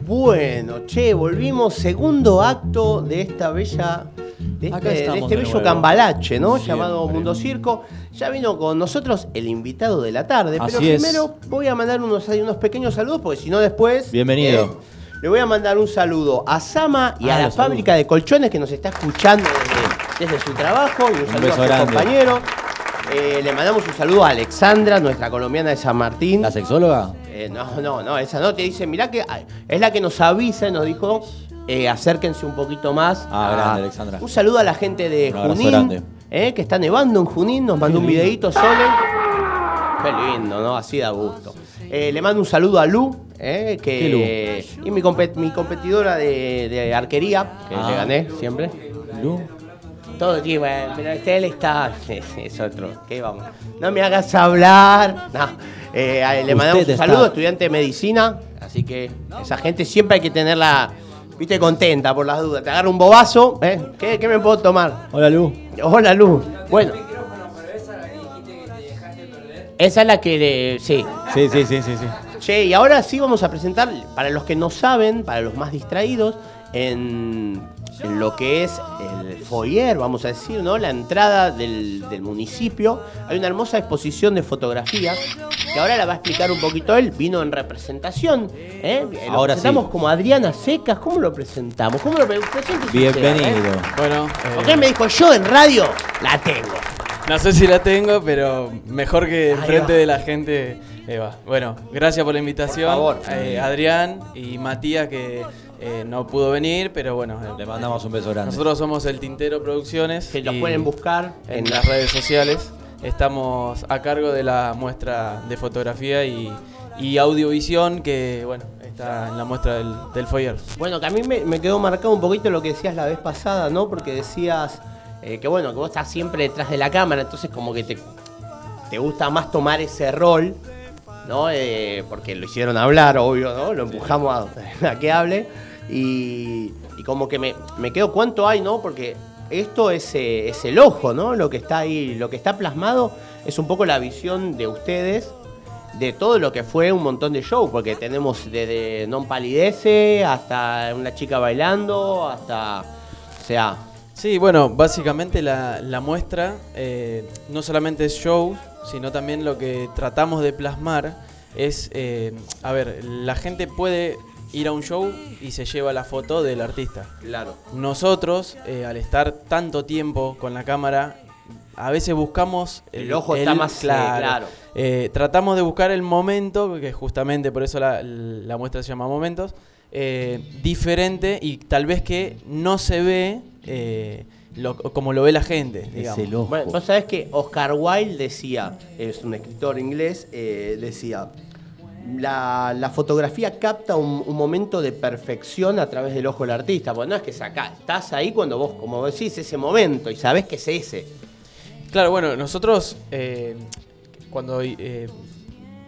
Bueno, che, volvimos, segundo acto de esta bella. De este, de este de bello nuevo. cambalache, ¿no? Siempre. Llamado Mundo Circo. Ya vino con nosotros el invitado de la tarde. pero es. primero voy a mandar unos, unos pequeños saludos, porque si no después. Bienvenido. eh, le voy a mandar un saludo a Sama y Ah, a la saludos. fábrica de colchones que nos está escuchando desde, desde su trabajo. Y un, saludo beso a su grande. compañero. Eh, le mandamos un saludo a Alexandra, nuestra colombiana de San Martín. ¿La sexóloga? Eh, no, no, no, esa no. Te dice, mirá que ah, es la que nos avisa y nos dijo eh, acérquense un poquito más. Ah, a- grande, Alexandra. Un saludo a la gente de Un Junín, que está nevando en Junín, nos mandó un videito Sole. Qué lindo, ¿no? Así da gusto. Le mando un saludo a Lu, eh, que y mi, compet- mi competidora de, de arquería, que Ah. le gané siempre. Lu. Todo sí, bueno, pero este él está. Es, es otro. ¿Qué vamos? No me hagas hablar. No. Eh, le Usted mandamos un está- saludo, estudiante de medicina. Así que esa gente siempre hay que tenerla, viste, contenta por las dudas. Te agarra un bobazo, ¿eh? ¿Qué, qué me puedo tomar? Hola, Lu. Hola, Luz. Bueno. Esa es la que le. Sí. Sí, sí, sí, sí, sí. Che, y ahora sí vamos a presentar, para los que no saben, para los más distraídos, en, en lo que es el foyer, vamos a decir, ¿no? La entrada del, del municipio. Hay una hermosa exposición de fotografías que ahora la va a explicar un poquito él. Vino en representación. ¿eh? Lo Ahora presentamos sí. como Adriana Secas. ¿Cómo lo presentamos? ¿Cómo lo pre- usted, Bienvenido. ¿eh? Bueno, Porque él me dijo, yo en radio la tengo. no sé si la tengo, pero mejor que enfrente de la gente. Eva. Bueno, gracias por la invitación. Por favor. Eh, Adrián y Matías que eh, no pudo venir, pero bueno. eh, Le mandamos un beso grande. Nosotros somos el Tintero Producciones. Que los pueden buscar en las redes sociales. Estamos a cargo de la muestra de fotografía y, y audiovisión que, bueno, está en la muestra del, del foyer. Bueno, que a mí me, me quedó marcado un poquito lo que decías la vez pasada, ¿no? Porque decías eh, que bueno, que vos estás siempre detrás de la cámara, entonces como que te, te gusta más tomar ese rol, ¿no? Eh, porque lo hicieron hablar, obvio, ¿no? Lo empujamos a, a que hable. Y, y como que me, me quedo cuánto hay, ¿no? Porque esto es, eh, es el ojo, ¿no? Lo que está ahí, lo que está plasmado es un poco la visión de ustedes de todo lo que fue un montón de show, porque tenemos desde Non Palidece hasta una chica bailando, hasta. O sea. Sí, bueno, básicamente la, la muestra eh, no solamente es show, sino también lo que tratamos de plasmar es, eh, a ver, la gente puede ir a un show y se lleva la foto del artista. Claro. Nosotros, eh, al estar tanto tiempo con la cámara, a veces buscamos... El ojo está más, claro. Eh, tratamos de buscar el momento, que justamente por eso la, la muestra se llama Momentos, diferente y tal vez que no se ve lo- como lo ve la gente. digamos. Bueno, vos sabés que Oscar Wilde decía, es un escritor inglés, eh, decía. La, la fotografía capta un, un momento de perfección a través del ojo del artista. Porque no es que sacás, estás ahí cuando vos, como decís, ese momento y sabés que es ese. Claro, bueno, nosotros eh, cuando eh,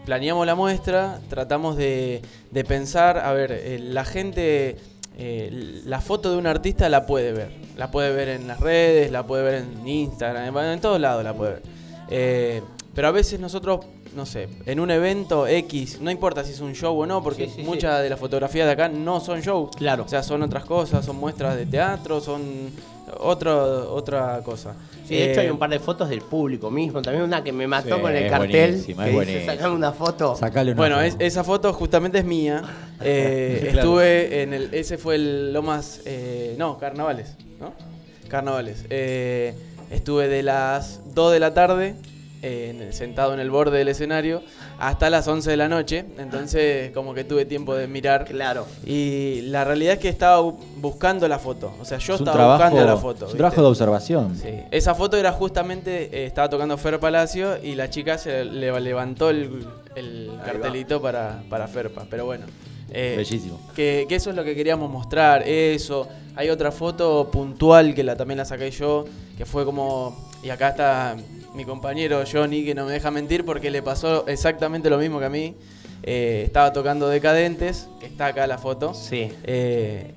planeamos la muestra tratamos de, de pensar, a ver, eh, la gente, eh, la foto de un artista la puede ver, la puede ver en las redes, la puede ver en Instagram, en todos lados la puede ver. Eh, pero a veces nosotros, no sé, en un evento X, no importa si es un show o no, porque Sí, sí, muchas de las fotografías de acá no son shows. Claro. O sea, son otras cosas, son muestras de teatro, son otro, otra cosa. Sí, de hecho Eh, hay un par de fotos del público mismo. También una que me mató Sí, con el es cartel. que dice, sacame una foto. Bueno, es- esa foto justamente es mía. Eh, Claro. Estuve en el. Ese fue el Lomas. eh, no, Carnavales. ¿No? Carnavales. Eh, estuve de las 2 de la tarde. Eh, sentado en el borde del escenario hasta las 11 de la noche entonces como que tuve tiempo de mirar claro y la realidad es que estaba bu- buscando la foto o sea yo Es un estaba trabajo, buscando la foto es un trabajo de observación. Sí. Esa foto era justamente, eh, estaba tocando Fer Palacio y la chica se le levantó el, cartelito para, para Ferpa. Pero bueno. eh, Bellísimo. Que, que eso es lo que queríamos mostrar, eso. Hay otra foto puntual que la, también la saqué yo, que fue como... Y acá está mi compañero Johnny, que no me deja mentir porque le pasó exactamente lo mismo que a mí. Eh, estaba tocando Decadentes, que está acá la foto. Sí. Eh,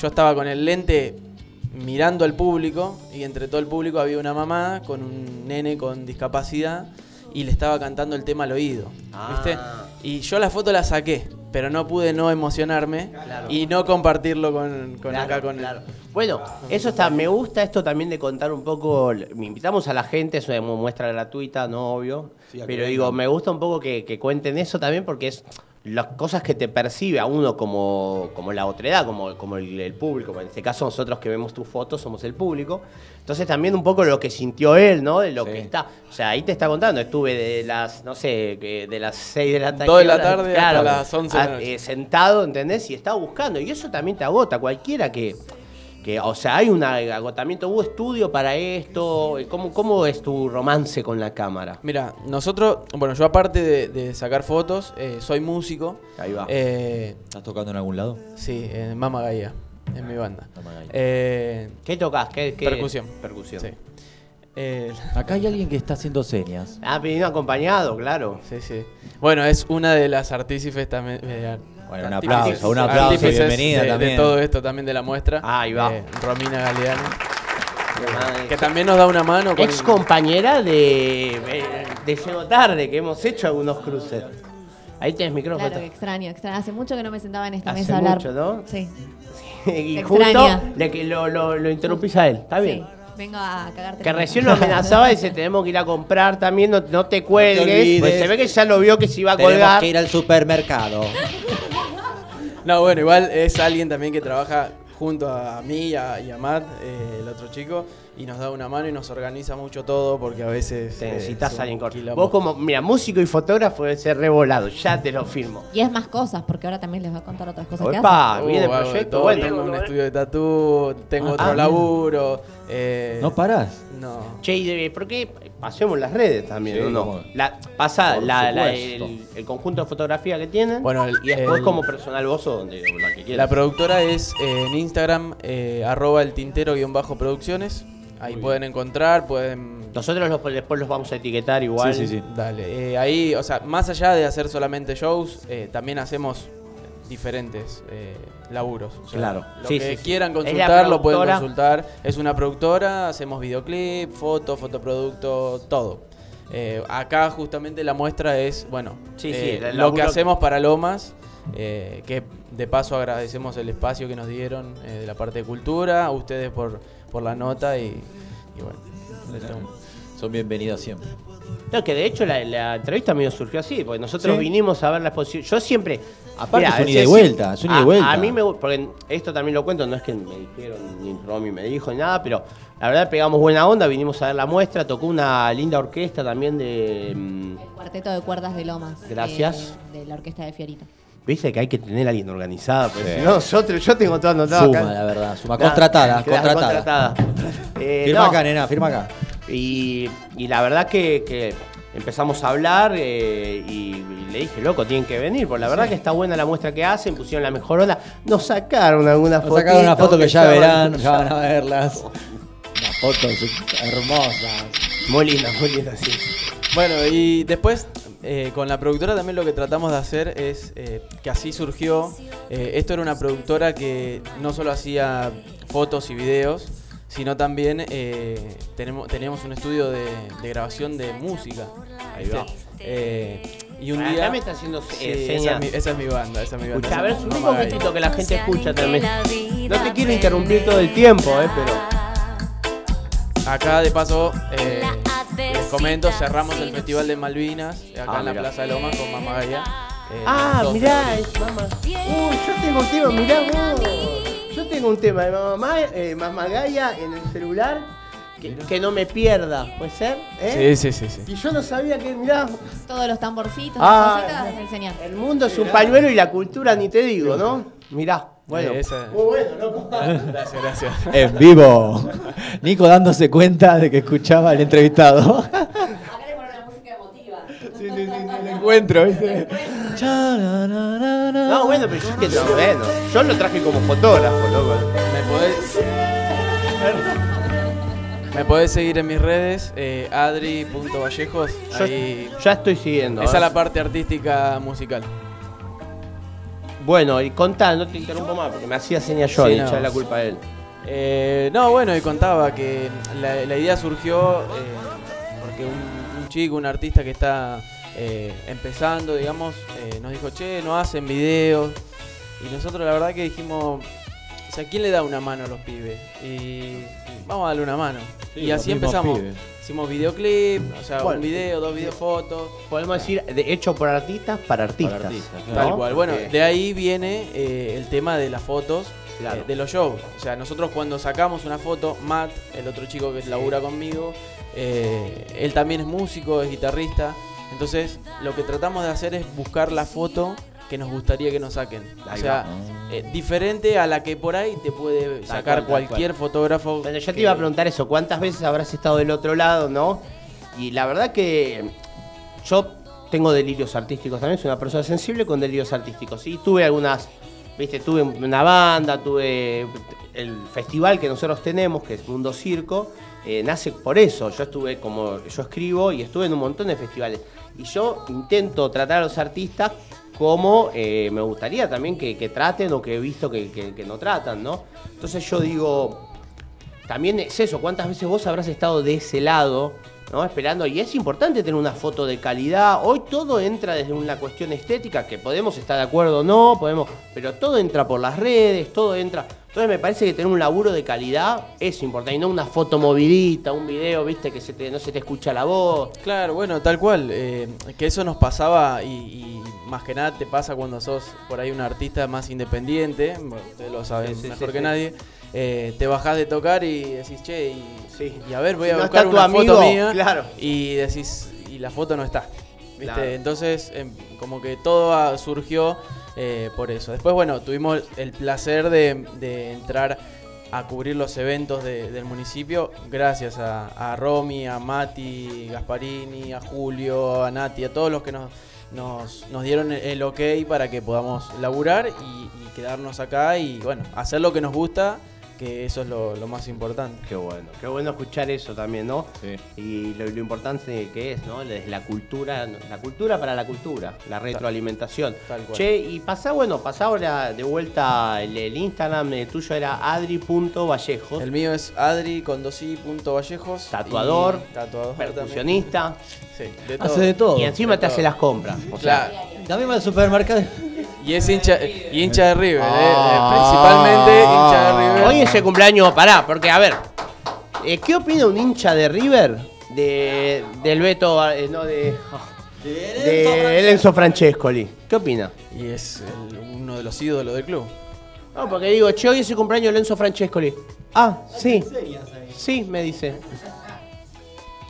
yo estaba con el lente mirando al público y entre todo el público había una mamá con un nene con discapacidad y le estaba cantando el tema al oído, ¿viste? Y yo la foto la saqué, pero no pude no emocionarme Claro. y no compartirlo con, con Claro, acá con claro. Bueno, eso está, me gusta esto también de contar un poco, me invitamos a la gente, es una muestra gratuita, no obvio, Sí, pero digo, me gusta un poco que, que cuenten eso también porque es las cosas que te percibe a uno como, como la otredad, como, como el, el público. En este caso, nosotros que vemos tus fotos somos el público. Entonces, también un poco lo que sintió él, ¿no? De lo que está. O sea, ahí te está contando. Estuve de las, no sé, de las 6 de la tarde. Dos de la tarde hasta las 11 de la a- noche. eh, sentado, ¿entendés? Y estaba buscando. Y eso también te agota. Cualquiera que. Que o sea, hay un agotamiento. ¿Hubo estudio para esto? ¿Cómo, ¿Cómo es tu romance con la cámara? Mira, nosotros, bueno, yo aparte de, de sacar fotos, eh, soy músico. Ahí va. Eh, ¿Estás tocando en algún lado? sí, en Mama Gaia, en mi banda. Mama Gaia. Eh, ¿Qué tocas? ¿Qué, qué- Percusión. Percusión. Sí. Eh, Acá hay alguien que está haciendo señas. Ah, vino acompañado, claro. sí, sí. Bueno, es una de las artífices también. Eh, Bueno, un aplauso, un aplauso y artífices bienvenida de, de también. todo esto también de la muestra. Ah, ahí va. eh, Romina Galeano. Que también nos da una mano con Ex compañera de, de Llego Tarde, que hemos hecho algunos cruces. Ahí tenés micrófono. Claro, extraño, extraño. Hace mucho que no me sentaba en esta Hace mesa a hablar. mucho, ¿no? Sí. y Te justo le, que lo, lo, lo interrumpís a él. Está bien. Sí. Vengo a cagarte. Que la recién lo amenazaba y dice, tenemos que ir a comprar también, no, no te cuelgues. pues se ve que ya lo vio que se iba a Tenemos colgar. que ir al supermercado. No, bueno, igual es alguien también que trabaja junto a mí y a, y a Matt, eh, el otro chico, y nos da una mano y nos organiza mucho todo porque a veces... Te eh, necesitas un alguien con-. Vos como, mira, músico y fotógrafo debe ser revolado, ya te lo firmo. Y es más cosas, porque ahora también les voy a contar otras cosas que Opa, hacen. viene Uh, proyecto. Bueno, tengo un estudio de tatú, tengo Ah, otro ah, laburo. eh, ¿No parás? No. Che, y de- ¿por qué pasemos las redes también, Sí, o no? La, pasa la- la- el, el conjunto de fotografía que tienen Bueno, el- y después el- como personal vos o donde la que La quieras. productora es eh, en Instagram, eh, arroba el tintero-producciones. Ahí pueden encontrar, pueden... Nosotros los- después los vamos a etiquetar igual. Sí, sí, sí. Dale, eh, ahí, o sea, más allá de hacer solamente shows, eh, también hacemos diferentes eh, laburos. O sea, Claro. Lo Sí, que sí, quieran consultar, lo pueden consultar. Es una productora, hacemos videoclip, foto, fotoproducto, todo. Eh, acá justamente la muestra es, bueno, eh, lo que hacemos para Lomas, eh, que de paso agradecemos el espacio que nos dieron eh, de la parte de cultura, a ustedes por, por la nota y, y bueno. Son bienvenidos siempre. No, que de hecho la, la entrevista medio surgió así, porque nosotros Sí. vinimos a ver la exposición. Yo siempre. Aparte es un ida y vuelta, es un ida y a- vuelta. A mí me gu- porque esto también lo cuento, no es que me dijeron, ni Romy me dijo ni nada, pero la verdad pegamos buena onda, vinimos a ver la muestra, tocó una linda orquesta también de. mm, Cuarteto de cuerdas de Lomas. Gracias. eh, de la orquesta de Fiorito. Viste que hay que tener a alguien organizado, porque Sí. si no, nosotros, yo tengo todo anotado Suma, acá. la verdad, suma. Contratada, contratada. Eh, Firma no, acá, nena, firma acá. Y, y la verdad que, que empezamos a hablar eh, y, y le dije, loco, tienen que venir, porque la verdad que está buena la muestra que hacen, pusieron la mejor onda, nos sacaron algunas Nos fotos. sacaron una foto que ya verán, ya van a verlas. Unas fotos hermosas. Muy linda, muy linda, sí. Bueno, y después eh, con la productora también lo que tratamos de hacer es eh, que así surgió. eh, esto era una productora que no solo hacía fotos y videos, sino también eh, tenemos, teníamos un estudio de, de grabación de música. Ahí va. Eh, y un Acá día. me está haciendo, eh, Sí, esa, es mi, esa es mi banda, esa es mi banda. Escucha, a ver, subí un poquitito que la gente escucha también. No te quiero interrumpir todo el tiempo, eh, pero. Acá de paso, eh, les comento, cerramos el Festival de Malvinas, acá Ah, en la mirá. Plaza de Lomas con Mamá Gaia. eh, Ah, mirá, es mamá. Uy, yo tengo un tema, mirá vos. Tengo un tema de mamá, eh, mamá Gaia en el celular que, que no me pierda, ¿puede ser? ¿Eh? Sí, sí, sí, sí. Y yo no sabía que, mirá, Todos los tamborcitos, Ah, las cositas, el mundo es un pañuelo y la cultura ni te digo, ¿no? Mirá, bueno. Eh, esa- Muy bueno, loco. Gracias, gracias. En vivo. Nico dándose cuenta de que escuchaba al entrevistado. Sí, sí, sí, el encuentro, ¿viste? No, bueno, pero yo que no, bueno. Yo lo traje como fotógrafo, loco. ¿Me podés, me podés seguir en mis redes, eh, adri.vallejos. Yo Ahí, ya estoy siguiendo. esa es ¿eh? la parte artística musical. Bueno, y contá, no te interrumpo más porque me hacía señas yo Sí, y no. echarle la culpa a él. Eh, no, bueno, y contaba que la, la idea surgió eh, porque un, un chico, un artista que está eh, empezando, digamos, eh, nos dijo, che, no hacen videos. Y nosotros la verdad que dijimos, o sea, ¿quién le da una mano a los pibes? Y vamos a darle una mano. Sí, y así empezamos. pibes. Hicimos videoclip, o sea, Bueno, un video, dos videofotos. Podemos decir, de hecho por artistas para artistas. ¿no? Tal cual. Bueno, de ahí viene eh, el tema de las fotos Claro. eh, de los shows. O sea, nosotros cuando sacamos una foto, Matt, el otro chico que labura conmigo, eh, él también es músico, es guitarrista. Entonces, lo que tratamos de hacer es buscar la foto que nos gustaría que nos saquen. O sea, eh, diferente a la que por ahí te puede Tal sacar cual, cualquier cual. fotógrafo. Bueno, yo te iba a preguntar eso, ¿cuántas veces habrás estado del otro lado, no? Y la verdad que yo tengo delirios artísticos también, soy una persona sensible con delirios artísticos. Y tuve algunas, viste, tuve una banda, tuve el festival que nosotros tenemos, que es Mundo Circo, eh, nace por eso. Yo estuve como, yo escribo y estuve en un montón de festivales. Y yo intento tratar a los artistas como eh, me gustaría también que, que traten o que he visto que, que- que no tratan, ¿no? Entonces yo digo, también es eso, cuántas veces vos habrás estado de ese lado, ¿no? Esperando, y es importante tener una foto de calidad. Hoy todo entra desde una cuestión estética, que podemos estar de acuerdo o no, podemos, pero todo entra por las redes, todo entra. Entonces me parece que tener un laburo de calidad es importante, y no una foto movidita, un video, viste, que se te- no se te escucha la voz. Claro, bueno, tal cual. eh, que eso nos pasaba y, y más que nada te pasa cuando sos por ahí un artista más independiente. Bueno, ustedes lo saben Sí, sí, mejor sí, que nadie. eh, te bajás de tocar y decís, che, y, y a ver, voy Si a no buscar una amigo, foto mía. claro. Y decís, y la foto no está. ¿viste? Claro. Entonces, em, como que todo surgió eh, por eso. Después, bueno, tuvimos el placer de, entrar a cubrir los eventos de- del municipio gracias a, a Romy, a Mati, Gasparini, a Julio, a Nati, a todos los que nos, nos, nos dieron el, ok para que podamos laburar y quedarnos acá y bueno, hacer lo que nos gusta, que eso es lo, lo más importante. Qué bueno, qué bueno escuchar eso también, ¿no? Y lo, lo importante que es, ¿no? Es la cultura, la cultura para la cultura, la retroalimentación. Tal cual. Che, y pasá, bueno, pasá ahora de vuelta el, el Instagram el tuyo era adri.vallejos. El mío es adri con dos i punto vallejos. Tatuador, y tatuador percusionista. Sí, de Hace de todo. Y encima te hace las compras. O sea, Claro. También va al supermercado. Y es hincha, y hincha de River, eh, eh, Ah. principalmente hincha de River. Hoy es el cumpleaños, pará, porque a ver, eh, ¿qué opina un hincha de River de, del Beto, eh, no de, de Enzo Francescoli? ¿Qué opina? Y es el- uno de los ídolos del club. No, porque digo, che, hoy es el cumpleaños de Enzo Francescoli. Ah, sí. Sí, me dice.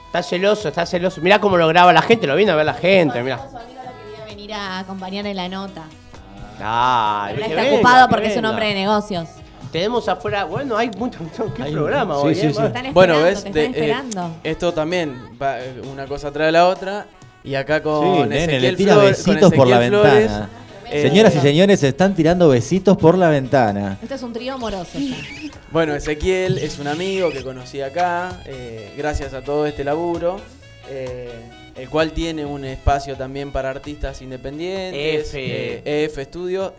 Está celoso, está celoso. Mirá cómo lo graba la gente, lo viene a ver la gente, mirá. Quería venir a acompañar en la nota. Ah, él está venga, ocupado que porque es un hombre de negocios. Tenemos afuera, bueno, hay mucho, ¿qué programa Sí, hoy? sí, eh? sí. Están Bueno, esperando, ves, te De- están eh, esperando. esto también va eh, una cosa trae la otra. Y acá con Sí, nene, le Ezequiel tira Flor- besitos por la Ezequiel Flores, ventana. eh, Señoras y señores, se están tirando besitos por la ventana. Este es un trío amoroso. ya. Bueno, Ezequiel es un amigo que conocí acá, eh, gracias a todo este laburo, eh, el cual tiene un espacio también para artistas independientes, F. eh, EF Studio,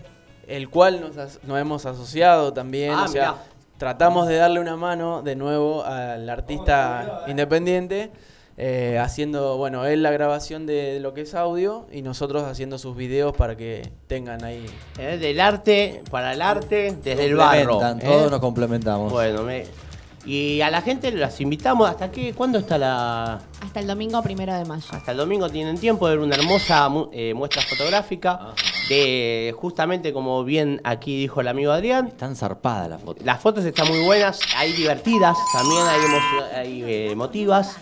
el cual nos, hemos asociado también, Ah, o sea, mirá. tratamos de darle una mano de nuevo al artista independiente. eh, haciendo, bueno, él la grabación de lo que es audio y nosotros haciendo sus videos para que tengan ahí. Eh, del arte, para el arte, desde el barro. ¿eh? Todos nos complementamos. Bueno, me- y a la gente las invitamos hasta qué, ¿cuándo está la...? Hasta el domingo primero de mayo. Hasta el domingo tienen tiempo de ver una hermosa mu- eh, muestra fotográfica de justamente como bien aquí dijo el amigo Adrián. Están zarpadas las fotos. Las fotos están muy buenas, hay divertidas, también hay, emo- hay, eh, emotivas.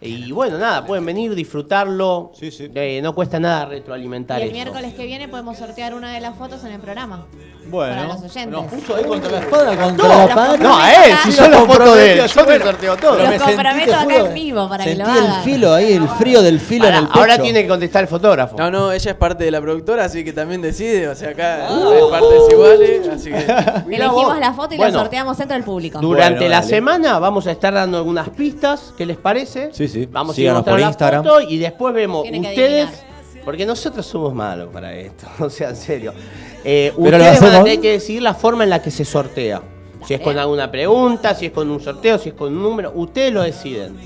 Y bueno, nada, pueden venir, disfrutarlo. Eh, no cuesta nada retroalimentar Y el eso. miércoles que viene podemos sortear una de las fotos en el programa. Bueno, Para los oyentes. nos puso ahí contra la espada, contra No, la pared. no, a él, si son las fotos de él, yo te sorteo todo. Los comprometo acá en vivo para que lo Sentí el hagan. filo ahí, el frío del filo en el pecho. ahora tiene que contestar el fotógrafo. No, no, ella es parte de la productora, así que también decide, o sea, acá es partes iguales, así que... Elegimos la foto y la sorteamos entre el público. Durante la semana vamos a estar dando algunas pistas, ¿qué les parece? Sí, sí. Vamos Síganos a ir por la Instagram. foto y después vemos ustedes, porque nosotros somos malos para esto, o sea, en serio. Eh, Pero lo ustedes van a hacemos. tener que decidir la forma en la que se sortea. Si es con alguna pregunta, si es con un sorteo, si es con un número, ustedes lo deciden.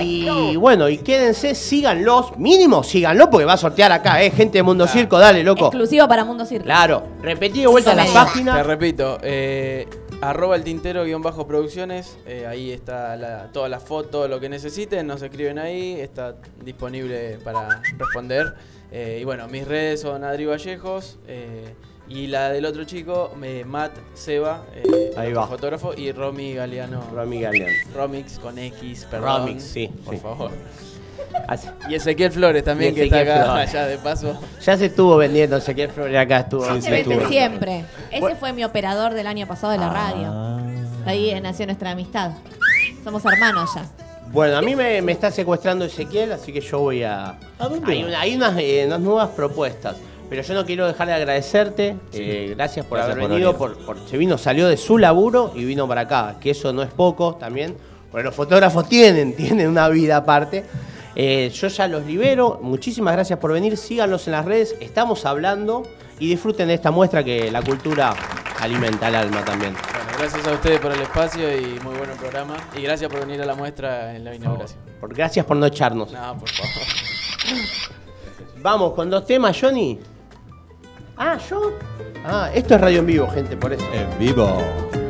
Y bueno, y quédense, síganlos, mínimo síganlo porque va a sortear acá, eh, gente de Mundo Circo, dale, loco. Exclusivo para Mundo Circo. Claro, repetí de vuelta las Te páginas. repito, eh, arroba el tintero guion bajo producciones, eh, ahí está la, todas las fotos, lo que necesiten, nos escriben ahí, está disponible para responder. Eh, y bueno, mis redes son Adri Vallejos eh, y la del otro chico, eh, Matt Seba, eh, Ahí va. fotógrafo, y Romy Galeano. Romy Galeano. Romix con X, perdón. Romix, sí, Por sí. favor. Y Ezequiel Flores también, que está Ezequiel acá, Flores. allá de paso. Ya se estuvo vendiendo, que Flores acá estuvo. Se se vende siempre. Ese fue mi operador del año pasado de la Ah. radio. Ahí nació nuestra amistad. Somos hermanos ya. Bueno, a mí me, me está secuestrando Ezequiel, así que yo voy a. Hay, una- hay unas, eh, unas nuevas propuestas. Pero yo no quiero dejar de agradecerte. eh, gracias por Gracias haber por venido. Por, por- se vino, salió de su laburo y vino para acá. Que eso no es poco también. Porque los fotógrafos tienen, tienen una vida aparte. Eh, yo ya los libero. Muchísimas gracias por venir. Síganos en las redes. Estamos hablando y disfruten de esta muestra que la cultura alimenta el alma también. Bueno, gracias a ustedes por el espacio y muy buen programa. Y gracias por venir a la muestra en la inauguración. Por- gracias por no echarnos. No, por favor. Vamos con dos temas, Johnny. Ah, yo. Ah, esto es radio en vivo, gente, por eso. En vivo.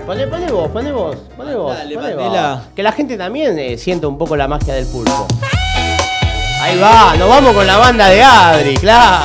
Poné, poné vos, poné vos, poné vos. Dale, poné vos. Que la gente también eh, sienta un poco la magia del pulpo. Ahí va, nos vamos con la banda de Adri, claro.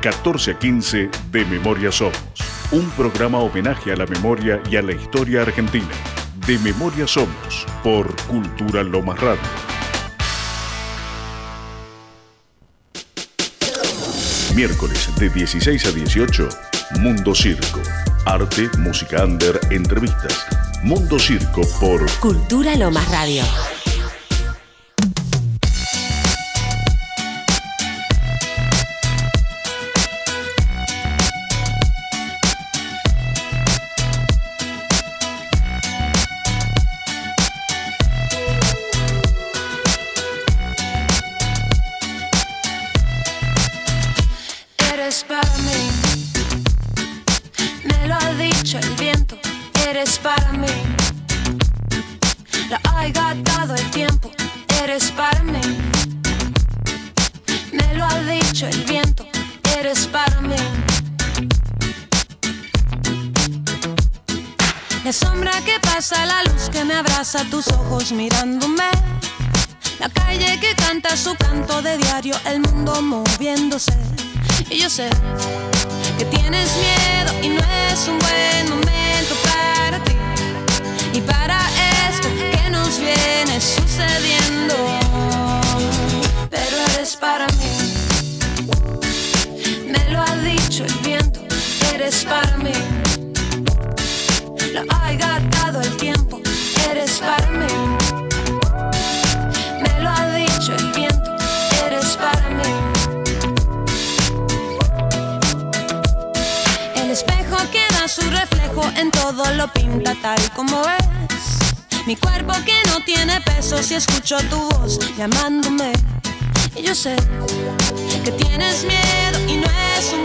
14 a 15 de Memoria Somos. Un programa homenaje a la memoria y a la historia argentina. De Memoria Somos, por Cultura Lomas Radio. Miércoles de 16 a 18, Mundo Circo. Arte, música under, entrevistas. Mundo Circo por Cultura Lomas Radio. Abraza, tus ojos mirándome. La calle que canta su canto de diario, el mundo moviéndose. Y yo sé que tienes miedo y no es un buen momento para ti. Y para esto que nos viene sucediendo. Pero eres para mí. Me lo ha dicho el viento, eres para mí. Lo ha gastado el tiempo, eres para mí. Me lo ha dicho el viento, eres para mí. El espejo que da su reflejo en todo lo pinta tal como es. Mi cuerpo que no tiene peso si escucho tu voz llamándome. Y yo sé que tienes miedo y no es un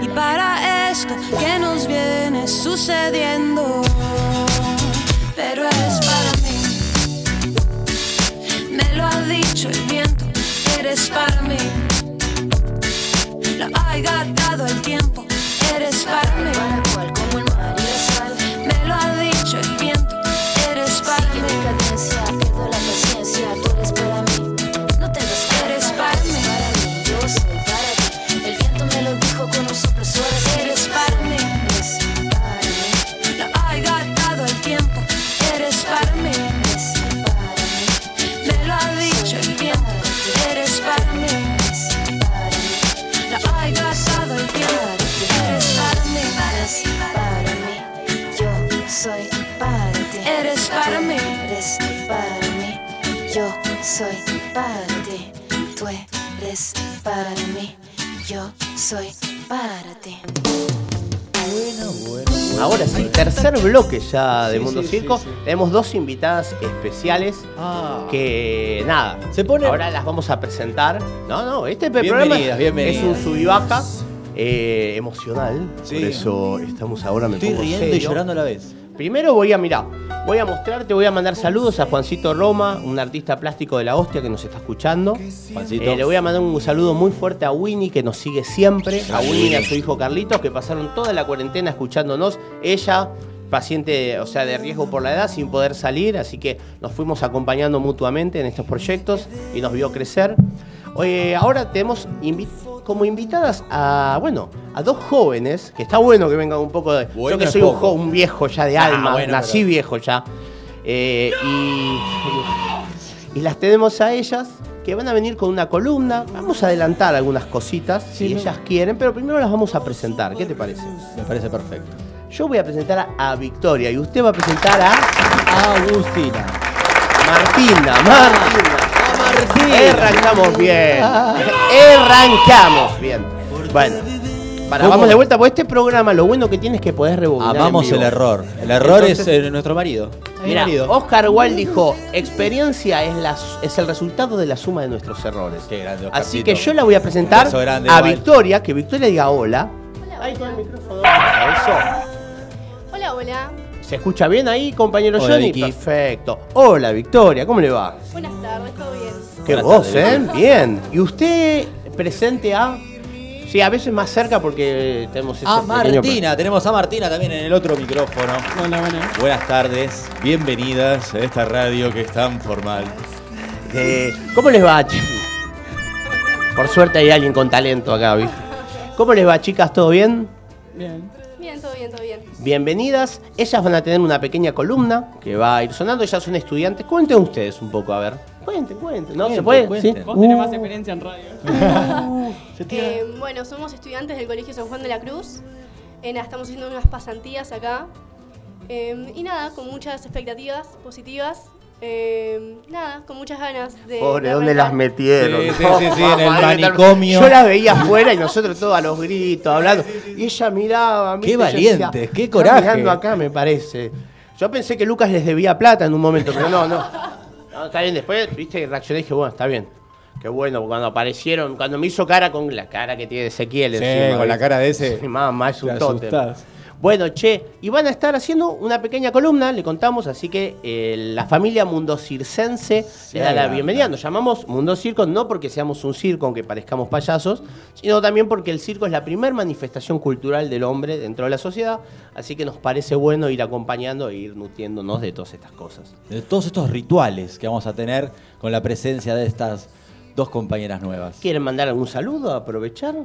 Y para esto que nos viene sucediendo. Pero eres para mí. Me lo ha dicho el viento. Eres para mí. Lo ha gastado el tiempo. Eres para mí. Tercer bloque ya de Sí, Mundo sí, Circo. sí. Tenemos dos invitadas especiales Ah. que nada. Se pone- Ahora las vamos a presentar. No, no, este programa es un sub y baja eh, emocional. Por eso estamos ahora me Estoy pongo riendo y llorando a la vez. Primero voy a mirar, voy a mostrarte, voy a mandar saludos a Juancito Roma, un artista plástico de la hostia que nos está escuchando. Juancito. Eh, le voy a mandar un saludo muy fuerte a Winnie que nos sigue siempre, a Winnie y a su hijo Carlitos que pasaron toda la cuarentena escuchándonos. Ella, paciente, o sea, de riesgo por la edad, sin poder salir, así que nos fuimos acompañando mutuamente en estos proyectos y nos vio crecer. Oye, ahora tenemos invi- como invitadas a, bueno, a dos jóvenes, que está bueno que vengan un poco de... Bueno yo que soy un, jo- un viejo ya de Ah, alma, bueno, nací pero- viejo ya. Eh, y, y las tenemos a ellas que van a venir con una columna. Vamos a adelantar algunas cositas si no. ellas quieren, pero primero las vamos a presentar. ¿Qué te parece? Me parece perfecto. Yo voy a presentar a, Victoria y usted va a presentar a Agustina. Martina. Martina. Arrancamos bien. Arrancamos bien. Bueno, para, ¿Cómo? vamos de vuelta, porque este programa lo bueno que tiene es que podés rebobinar. en Amamos vivo. el error. El error Entonces- es eh, nuestro marido. Mi Mira, marido. Oscar Wilde dijo, experiencia es, la, es el resultado de la suma de nuestros errores. Qué grande, Así que yo la voy a presentar grande, a. Victoria, que Victoria diga hola. Ahí con el micrófono. Eso. Hola, hola. ¿Se escucha bien ahí, compañero Hola, Johnny? Vicky. Perfecto. Hola, Victoria, ¿cómo le va? Buenas tardes, ¿todo bien? Qué Buenas voz, tardes, ¿eh? Bien. ¿Y usted presente a...? Sí, a veces más cerca porque tenemos ese A pequeño Martina, tenemos a Martina también en el otro micrófono. Hola, buenas. Buenas tardes, bienvenidas a esta radio que es tan formal. Eh, ¿Cómo les va, chicos? Por suerte hay alguien con talento acá, ¿viste? ¿Cómo les va, chicas? ¿Todo bien? Bien. Bien, todo bien, todo bien. Bienvenidas. Ellas van a tener una pequeña columna que va a ir sonando. Ellas son estudiantes. Cuenten ustedes un poco, a ver. Cuenten, cuenten. ¿No? ¿Se puede? ¿Sí? Vos tenés Uh. más experiencia en radio. Eh, bueno, somos estudiantes del Colegio San Juan de la Cruz. Eh, nada, estamos haciendo unas pasantías acá. Eh, y nada, con muchas expectativas positivas. Eh, nada, con muchas ganas de. Pobre, de ¿dónde las metieron? Sí, sí, sí, sí, en el manicomio. Yo la veía afuera y nosotros todos a los gritos, hablando. Y ella miraba. Qué valientes, decía, qué "Está coraje". mirando acá, me parece. Yo pensé que Lucas les debía plata en un momento, pero no, no. No, está bien, después, viste, reaccioné y dije, bueno, está bien. Qué bueno, porque cuando aparecieron, cuando me hizo cara con la cara que tiene Ezequiel Sí, encima, con la cara de ese. Sí, mamá, es un tótem. Bueno, che, y van a estar haciendo una pequeña columna, le contamos, así que eh, la familia Mundo Circense le da la bienvenida. Nos llamamos Mundo Circo no porque seamos un circo, aunque parezcamos payasos, sino también porque el circo es la primera manifestación cultural del hombre dentro de la sociedad, así que nos parece bueno ir acompañando e ir nutriéndonos de todas estas cosas. De todos estos rituales que vamos a tener con la presencia de estas dos compañeras nuevas. ¿Quieren mandar algún saludo? ¿Aprovechar?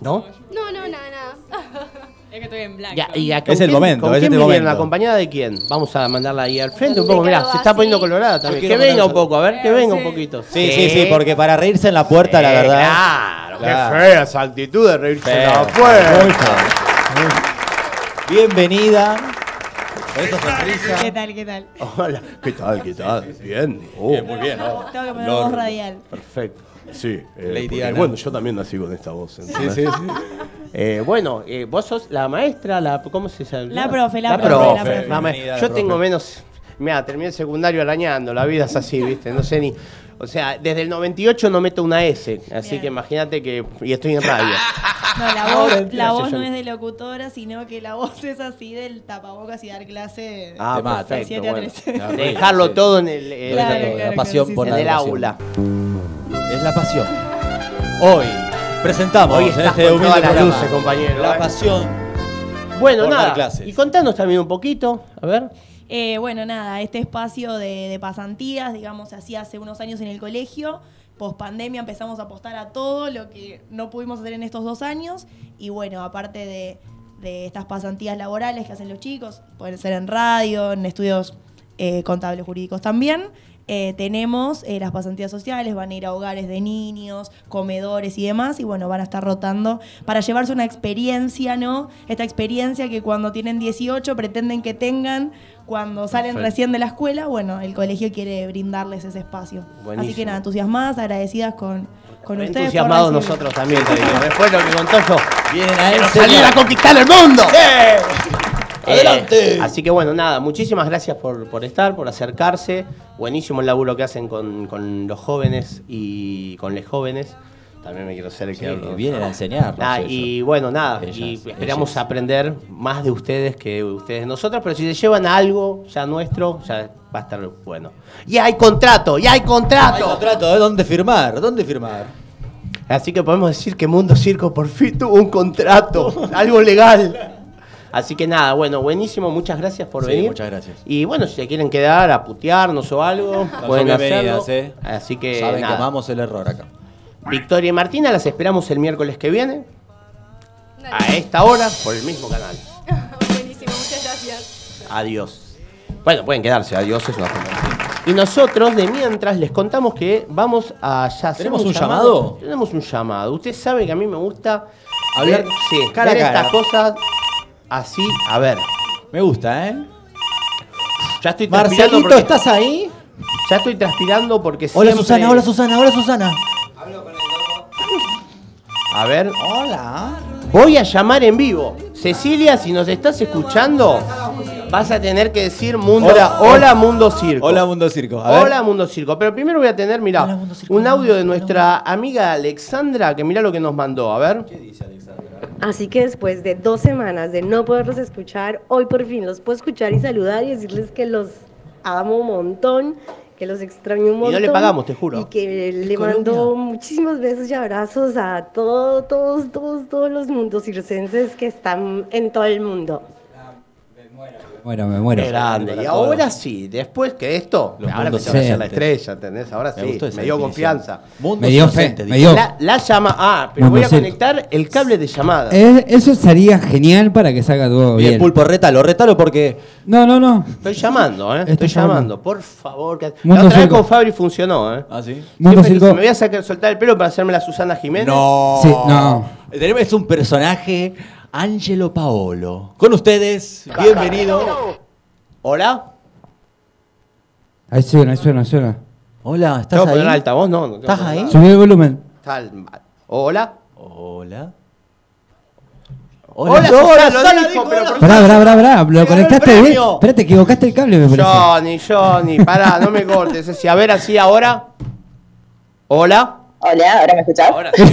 ¿No? No, no, nada, nada. Es que estoy en blanco. Ya, ¿y a Es el momento, ¿Con es quién este vinieron? momento. ¿Acompañada de quién? Vamos a mandarla ahí al frente un poco. Mirá, se está poniendo colorada también. Que venga un poco, a ver, que venga un poquito. Sí, sí, sí, porque para reírse en la puerta, la verdad. Claro, qué fea esa actitud de reírse en la puerta. Bienvenida. ¿Qué tal, qué tal? Hola, ¿qué tal? ¿Qué tal? Bien. Oh, Bien, muy bien, ¿no? Tengo que poner voz radial. Perfecto. Sí, eh, Lady porque, Ana. bueno, yo también nací con esta voz. ¿entendés? Sí, sí, sí. Eh, bueno, eh, vos sos la maestra, la, ¿cómo se llama? La profe, la profe. profe, la profe. Yo la tengo menos. Mira, terminé el secundario arañando, la vida es así, ¿viste? No sé ni. O sea, desde el 98 no meto una S, así Bien. que imagínate que. Y estoy en radio. No, la voz, la voz no es de locutora, sino que la voz es así del tapabocas y dar clase. Ah, mata. perfecto. Siete a bueno. trece. La Dejarlo sí. todo en el, en Claro, el- claro, la pasión por en la el educación. aula. Es la pasión. Hoy presentamos Hoy en este humilde programa luces, compañero, La ¿eh? pasión. Bueno, Por dar nada. clases. Y contanos también un poquito, a ver. Eh, bueno, nada, este espacio de, de pasantías, digamos, se hacía hace unos años en el colegio. Post pandemia empezamos a apostar a todo lo que no pudimos hacer en estos dos años. Y bueno, aparte de, de estas pasantías laborales que hacen los chicos, pueden ser en radio, en estudios eh, contables jurídicos también. Eh, tenemos eh, las pasantías sociales, van a ir a hogares de niños, comedores y demás, y bueno, van a estar rotando para llevarse una experiencia, ¿no? Esta experiencia que cuando tienen 18 pretenden que tengan cuando salen Perfecto. recién de la escuela, bueno, el colegio quiere brindarles ese espacio. Así que nada, entusiasmadas, agradecidas con, con ustedes. Entusiasmados nosotros también, te digo. Después de lo que contó yo. Vienen a ¡Quiero enseñar. salir a conquistar el mundo! Eh, ¡Adelante! así que bueno, nada, muchísimas gracias por, por estar, por acercarse. Buenísimo el laburo que hacen con, con los jóvenes y con los jóvenes. También me quiero ser el que Sí, hablo. vienen a enseñarnos Nada, eso. y bueno, nada, Ellas, y esperamos ellas. aprender más de ustedes que de ustedes de nosotros, pero si se llevan a algo ya nuestro, ya va a estar bueno. Y hay contrato, y hay contrato. Hay contrato, ¿eh? ¿Dónde firmar? ¿Dónde firmar? Así que podemos decir que Mundo Circo por fin tuvo un contrato, algo legal. Así que nada, bueno, buenísimo, muchas gracias por Sí, venir. muchas gracias. Y bueno, si se quieren quedar a putearnos o algo, Son pueden hacerlo. ¿eh? Así que Saben nada. que amamos el error acá. Victoria y Martina las esperamos el miércoles que viene a esta hora por el mismo canal. Buenísimo, muchas gracias. Adiós. Bueno, pueden quedarse, adiós es una forma. Y nosotros, de mientras, les contamos que vamos a ya hacer ¿Tenemos un llamado? Tenemos un llamado. Usted sabe que a mí me gusta Hablar ver, sí, cara a ver cara. estas cosas así. A ver. Me gusta, ¿eh? Ya estoy transpirando Marcelito, porque- ¿estás ahí? Ya estoy transpirando porque Hola siempre- Susana, hola Susana, hola Susana. A ver. Hola. Voy a llamar en vivo. Cecilia, si nos estás escuchando, vas a tener que decir mundo, Hola, hola, hola. Mundo Circo. Hola Mundo Circo. A ver. Hola Mundo Circo. Pero primero voy a tener, mira, un audio de nuestra amiga Alexandra, que mira lo que nos mandó. A ver. Así que después de dos semanas de no poderlos escuchar, hoy por fin los puedo escuchar y saludar y decirles que los amo un montón, que los extraño un Y montón. no le pagamos, te juro. Y que le mando muchísimos besos y abrazos a todos, todos, todos, todos los mundos circenses que están en todo el mundo. Bueno, me muero. Grande. Y ahora sí, después que esto, ahora me mundos se va a hacer la estrella, ¿entendés? Ahora Me sí, me dio definición. confianza. Mundo Me dio fe, me dio. La, la llama. Ah, pero Mundo voy a conectar el cable de llamada. Eh, eso sería genial para que salga todo Bien, bien. Pulpo, retalo, retalo porque. No, no, no. Estoy llamando, ¿eh? Estoy, Estoy llamando. llamando. Por favor. Que... La otra vez con Fabri funcionó, ¿eh? Ah, sí. Mundo Siempre Circo. dije, Me voy a sacar, soltar el pelo para hacerme la Susana Jiménez. No. Sí, no. Es un personaje, Angelo Paolo. Con ustedes, bienvenido. Hola. Ahí suena, ahí suena, suena. Hola, ¿estás ¿Tengo que ahí? poner altavoz? No, no tengo ¿Estás que poner ahí? nada. Subí el volumen. Tal- Hola. Hola. Hola, Susana, lo dijo, pero por Pará, pará, pará, pará. Lo conectaste bien. premio. Espérate, equivocaste el cable, me parece. Johnny, Johnny, pará, no me cortes. Ceci. A ver, así ahora. Hola. Hola, ¿ahora me escuchás? Ahora sí,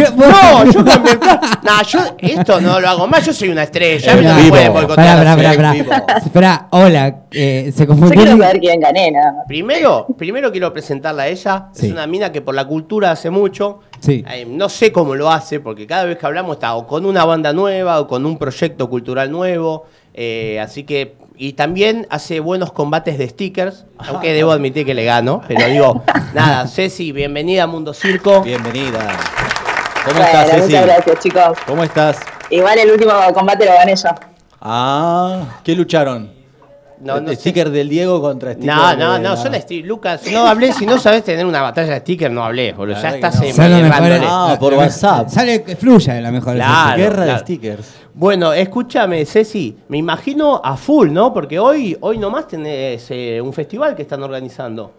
Yo- No, yo cambié el plan. Nah, yo esto no lo hago más. Yo soy una estrella. A mí no me pueden boicotear Pará, así. pará, pará, pará. Espera, hola. eh, se Yo confundió. quiero saber quién gané, nada más. Primero, primero quiero presentarla a ella. Sí. Es una mina que por la cultura hace mucho. Sí. Eh, no sé cómo lo hace, porque cada vez que hablamos está o con una banda nueva o con un proyecto cultural nuevo. eh, así que. Y también hace buenos combates de stickers, aunque debo admitir que le gano. Pero digo, nada, Ceci, bienvenida a Mundo Circo. Bienvenida. ¿Cómo Bueno, estás, Ceci? muchas gracias, chicos. ¿Cómo estás? Igual el último combate lo gané yo. Ah, ¿qué lucharon? No, no sé. sticker del Diego contra sticker No, no, de no, la- son stickers. Lucas, no hablé. Si no sabes tener una batalla de stickers, no hablé, boludo. Ya verdad estás mejores. Ah, por la- WhatsApp. Sale de la mejor. Claro. Guerra de claro. stickers. Bueno, escúchame, Ceci, me imagino a full, ¿no? Porque hoy, hoy nomás tenés eh, un festival que están organizando.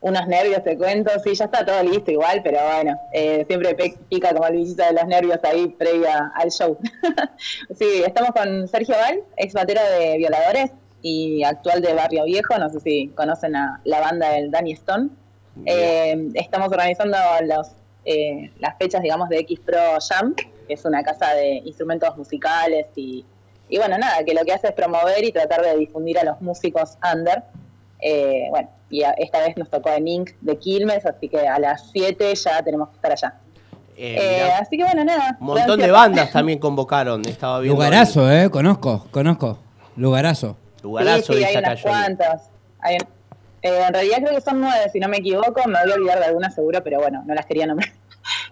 Unos nervios, te cuento. Sí, ya está todo listo igual, pero bueno, eh, siempre pica como el bichito de los nervios ahí previa al show. sí, estamos con Sergio Val, ex batero de Violadores y actual de Barrio Viejo. No sé si conocen a la banda del Danny Stone. Eh, estamos organizando los, eh, las fechas, digamos, de X Pro Jam, que es una casa de instrumentos musicales y, y bueno, nada, que lo que hace es promover y tratar de difundir a los músicos under. Eh, bueno, y a- esta vez nos tocó en Inc. de Quilmes, así que a las 7 ya tenemos que estar allá. Eh, Eh, mirá, así que bueno, nada. un montón de bandas también convocaron, estaba viendo. Lugarazo, eh. Conozco, conozco. Lugarazo. Lugarazo, sí, sí, hay unas cuantas. Hay- eh, en realidad creo que son nueve, si no me equivoco. Me voy a olvidar de algunas seguro, pero bueno, no las quería nombrar.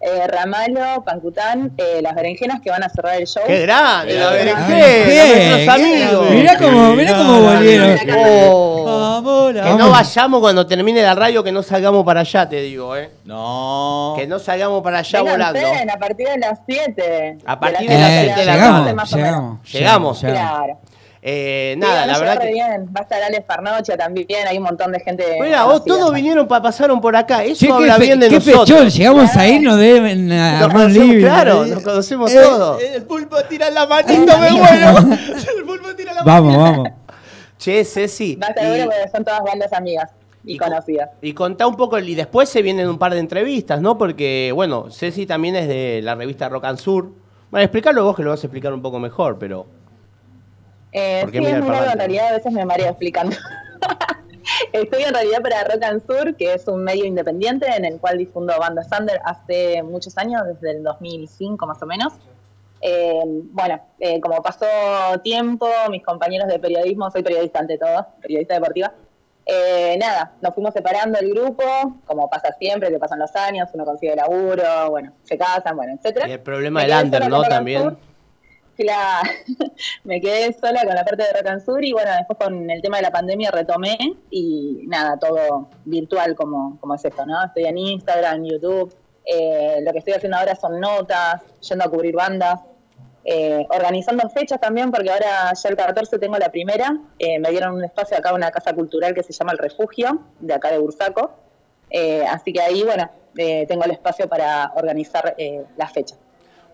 Eh, Ramalo, Pancután, eh, las berenjenas que van a cerrar el show. ¡Qué grande! La Eh, berenjena, nuestros amigos. Mirá cómo, mirá cómo volvieron. Oh, que no vayamos cuando termine la radio, que no salgamos para allá, te digo, ¿eh? No. Que no salgamos para allá Vénganse, volando. a partir de las 7. A partir de las las Eh, siete de la llegamos, tarde, más o menos. llegamos, Llegamos. Claro. Eh, nada, a la verdad que. bien. Va a estar Alex Farnocha también, hay un montón de gente. Mira, vos conocida. todos vinieron, pa- pasaron por acá. Eso habla bien de qué nosotros. fechón. Llegamos ahí, nos deben Nos armar conocemos, libre. claro, nos conocemos Eh, todos. El pulpo tira la manito, me muero. El pulpo tira la Vamos, vamos. Che, Ceci. Va a estar bueno porque son todas bandas amigas y, y co- conocidas. Y contá un poco, y después se vienen un par de entrevistas, ¿no? Porque, bueno, Ceci también es de la revista Rock and Sur. Bueno, explicarlo vos que lo vas a explicar un poco mejor, pero. Eh, ¿Por qué sí, es muy largo, en realidad a veces me mareo explicando. Estoy en realidad para Rock and Sur, que es un medio independiente en el cual difundo bandas under hace muchos años, desde el 2005 más o menos. Eh, bueno, eh, como pasó tiempo, mis compañeros de periodismo, soy periodista ante todo, periodista deportiva, eh, nada, nos fuimos separando el grupo, como pasa siempre, que pasan los años, uno consigue laburo, bueno, se casan, bueno, etcétera. Y el problema del under, ¿no? También. Sur. Claro, me quedé sola con la parte de Rock and Sur y bueno, después con el tema de la pandemia retomé y nada, todo virtual como, como es esto, ¿no? Estoy en Instagram, YouTube, eh, lo que estoy haciendo ahora son notas, yendo a cubrir bandas, eh, organizando fechas también porque ahora ya el 14 tengo la primera, eh, me dieron un espacio acá, una casa cultural que se llama El Refugio, de acá de Bursaco, Eh, así que ahí, bueno, eh, tengo el espacio para organizar las fechas.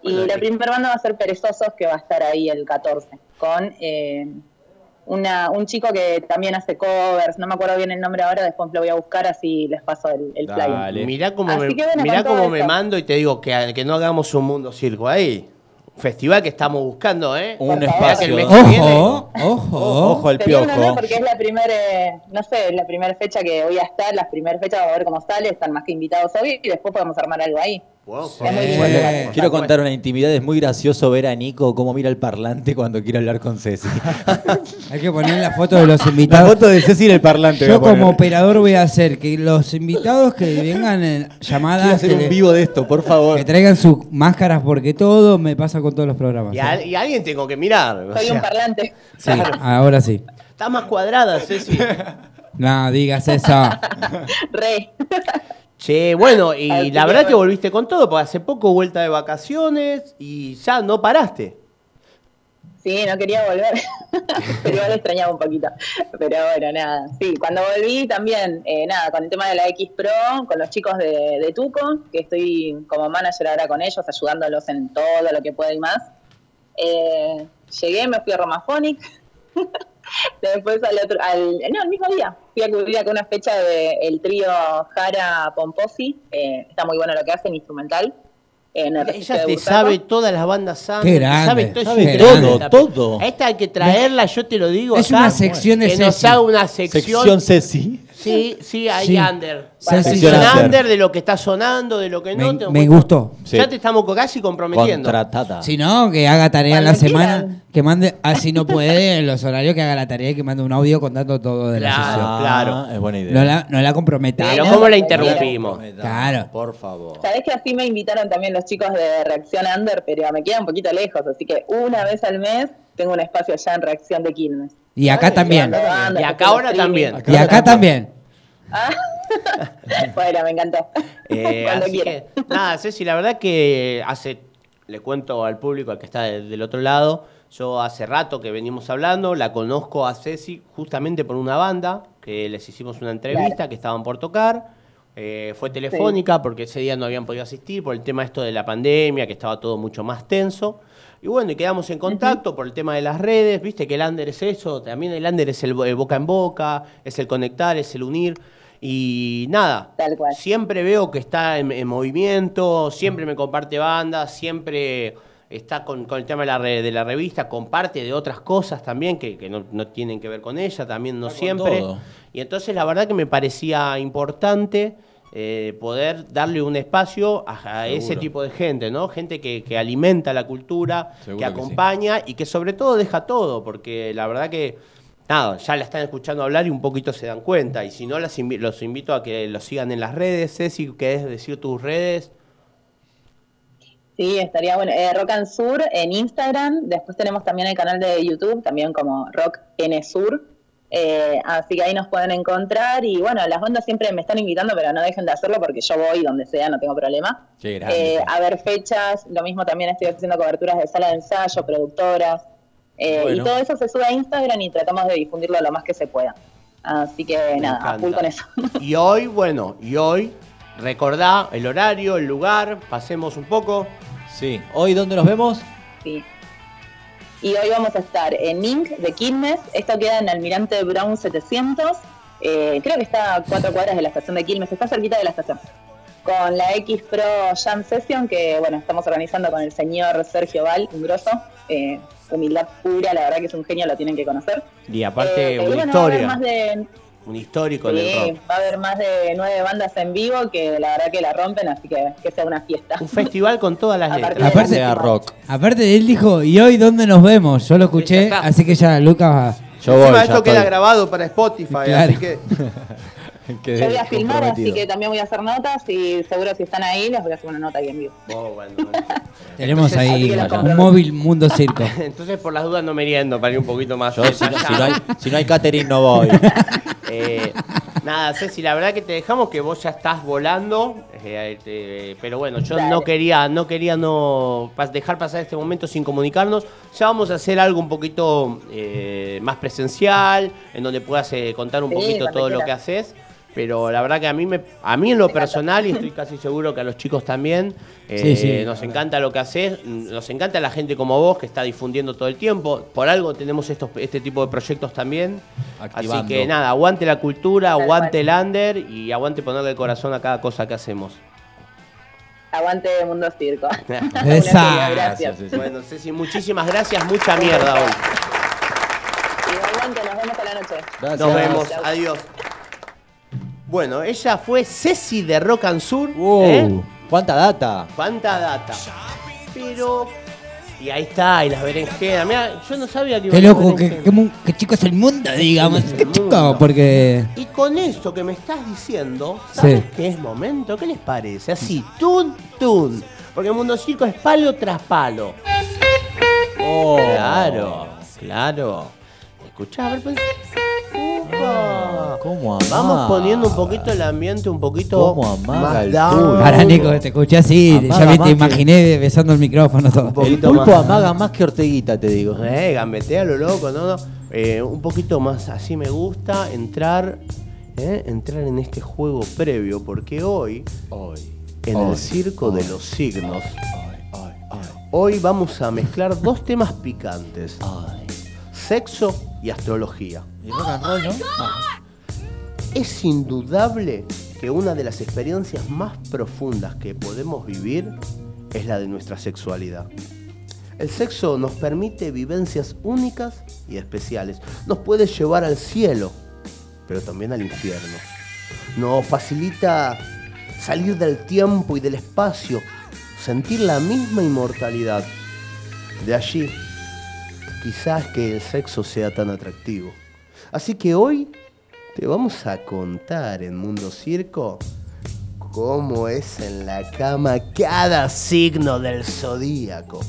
Bueno, y la y- primera banda va a ser Perezosos, que va a estar ahí el 14, con eh, una, un chico que también hace covers, no me acuerdo bien el nombre ahora, después lo voy a buscar, así les paso el, el flyer. Mirá cómo, Así me, que bueno, mirá cómo me mando y te digo que, que no hagamos un mundo circo ahí. Festival que estamos buscando, ¿eh? Un espacio. que el viene- Ojo, ojo. Ojo al Sería una, piojo. porque es la primera, eh, no sé, la primera fecha que voy a estar, las primeras fechas vamos a ver cómo sale, están más que invitados hoy y después podemos armar algo ahí. Quiero contar una intimidad, es muy gracioso ver a Nico cómo mira el parlante cuando quiere hablar con Ceci. Hay que poner la foto de los La invitados. foto de Ceci en el parlante. Yo como operador voy a hacer que los invitados que vengan en Quiero llamadas hacer un vivo de esto, por favor. que traigan sus máscaras porque todo me pasa con todos los programas. Y, a- y alguien tengo que mirar. o Soy un sea, parlante. Sí, ahora sí. Está más cuadrada, Ceci. No, digas eso. Re. Che, bueno, y Así la que verdad que volviste con todo, porque hace poco vuelta de vacaciones y ya no paraste. Sí, no quería volver, pero igual extrañaba un poquito. Pero bueno, nada. Sí, cuando volví también, eh, nada, con el tema de la X Pro, con los chicos de, de Tuco, que estoy como manager ahora con ellos, ayudándolos en todo lo que pueda y más. Eh, llegué, me fui a Romaphonic. Después al otro, al, no, el mismo día, fui a cubrir acá una fecha del trío Jara Pomposi. Eh, está muy bueno lo que hacen, instrumental. En el registro Ella de te sabe todas las bandas grande, sabe todo, sabe todo, increíble. todo. A esta hay que traerla, yo te lo digo. Es acá, una sección de Que nos haga una sección. Sección Ceci. Sí, sí, ahí Sí. under. Under. under de lo que está sonando, de lo que no. Me, te- me gustó. Ya te estamos casi comprometiendo. Contratada. Si no, que haga tarea en la semana, que mande, así no puede, en los horarios que haga la tarea y que mande un audio contando todo de la Claro, sesión. claro. Ah, Es buena idea. No la, no la comprometamos. Pero ¿cómo la interrumpimos? Claro. Por favor. Sabés que así me invitaron también los chicos de Reacción Under, pero me queda un poquito lejos, así que una vez al mes tengo un espacio allá en Reacción de Quilmes. Y acá también. Y acá ahora también. Y acá también. Bueno, me encantó. Eh, Cuando así quieran. que, nada, Ceci, la verdad que hace, le cuento al público, al que está de- del otro lado, yo hace rato que venimos hablando, la conozco a Ceci justamente por una banda, que les hicimos una entrevista, que estaban por tocar, eh, fue telefónica porque ese día no habían podido asistir por el tema esto de la pandemia, que estaba todo mucho más tenso. Y bueno, y quedamos en contacto por el tema de las redes, viste que el under es eso, también el under es el, el boca en boca, es el conectar, es el unir. Y nada, Tal cual. siempre veo que está en, en movimiento, siempre me comparte bandas, siempre está con, con el tema de la, re- de la revista, comparte de otras cosas también que, que no, no tienen que ver con ella, también no Está siempre. Y entonces la verdad que me parecía importante eh, poder darle un espacio a, a ese tipo de gente, ¿no? Gente que, que alimenta la cultura, Seguro que que sí. acompaña y que sobre todo deja todo, porque la verdad que nada, ya la están escuchando hablar y un poquito se dan cuenta. Y si no, las invi- los invito a que los sigan en las redes. Ceci, ¿querés decir tus redes? Sí, estaría bueno. Eh, Rock and Sur en Instagram. Después tenemos también el canal de YouTube, también como Rock N Sur. Eh, así que ahí nos pueden encontrar. Y bueno, las bandas siempre me están invitando, pero no dejen de hacerlo porque yo voy donde sea, no tengo problema. Qué grande. Eh, a ver fechas. Lo mismo también estoy haciendo coberturas de sala de ensayo, productoras. Eh, Bueno. Y todo eso se sube a Instagram y tratamos de difundirlo lo más que se pueda. Así que Me nada, a encanta. full con eso. Y hoy, bueno, y hoy, recordá el horario, el lugar, pasemos un poco. Sí. ¿Hoy dónde nos vemos? Sí. Y hoy vamos a estar en Inc. de Quilmes. Esto queda en Almirante Brown 700. Eh, creo que está a cuatro cuadras de la estación de Quilmes. Está cerquita de la estación. Con la X Pro Jam Session que, bueno, estamos organizando con el señor Sergio Val, un grosso. Eh, humildad pura, la verdad que es un genio, lo tienen que conocer. Y aparte, Eh, una historia, más de, un histórico en el sí, rock. va a haber más de nueve bandas en vivo que la verdad que la rompen, así que que sea una fiesta. Un festival con todas las letras. de Aparte- próxima. rock. Aparte, él dijo, ¿y hoy dónde nos vemos? Yo lo escuché, así que ya Lucas... Yo Encima voy, ya esto queda estoy. grabado para Spotify, Claro. así que Yo voy a filmar, así que también voy a hacer notas y seguro si están ahí les voy a hacer una nota ahí en vivo. Oh, bueno, Tenemos ahí un móvil Mundo Circo. Entonces, por las dudas, no me meriendo para ir un poquito más. Yo, si no- si no hay- si no hay catering, no voy. Eh, nada, Ceci, la verdad que te dejamos que vos ya estás volando. eh, pero bueno, yo no quería, no quería no dejar pasar este momento sin comunicarnos. Ya vamos a hacer algo un poquito eh, más presencial, en donde puedas eh, contar un Sí, poquito todo lo que haces. Pero la verdad que a mí, me, a mí en lo personal, y estoy casi seguro que a los chicos también, eh, Sí, sí. nos encanta lo que haces, nos encanta la gente como vos que está difundiendo todo el tiempo. Por algo tenemos estos, este tipo de proyectos también. Así que nada, aguante la cultura, aguante el under y aguante ponerle el corazón a cada cosa que hacemos. Aguante Mundo Circo. Esa. Gracias. Bueno, Ceci, muchísimas gracias, mucha mierda hoy. Igualmente, nos vemos a la noche. Nos vemos, adiós. Bueno, ella fue Ceci de Rock and Sur. Wow, ¿eh? ¿Cuánta data? ¿Cuánta data? Pero. Y ahí está, y las berenjenas. Mira, yo no sabía que Qué loco, berenjenas. qué mu- qué chico es el mundo, digamos. Qué chico, porque. Y con esto que me estás diciendo, ¿sabes Sí. qué es momento? ¿Qué les parece? Así, tun, tun. Porque el mundo circo es palo tras palo. Oh. Claro, claro. Escuchá, a ver, pues. Upa. ¿Cómo amaga? Vamos poniendo un poquito el ambiente un poquito ¿Cómo amaga más el pulpo? Para Nico, te escuché así, Amaga ya me te que- imaginé besando el micrófono todo. El poquito pulpo más. amaga más que Orteguita, te digo. Eh, gambetea lo loco, ¿no? no. Eh, un poquito más así me gusta entrar, eh, entrar en este juego previo, porque hoy, en hoy, el circo de los signos, hoy vamos a mezclar dos temas picantes: sexo y astrología. Y rock and roll, ¿no? Es indudable que una de las experiencias más profundas que podemos vivir es la de nuestra sexualidad. El sexo nos permite vivencias únicas y especiales. Nos puede llevar al cielo, pero también al infierno. Nos facilita salir del tiempo y del espacio, sentir la misma inmortalidad. De allí, quizás que el sexo sea tan atractivo. Así que hoy te vamos a contar en Mundo Circo cómo es en la cama cada signo del zodíaco.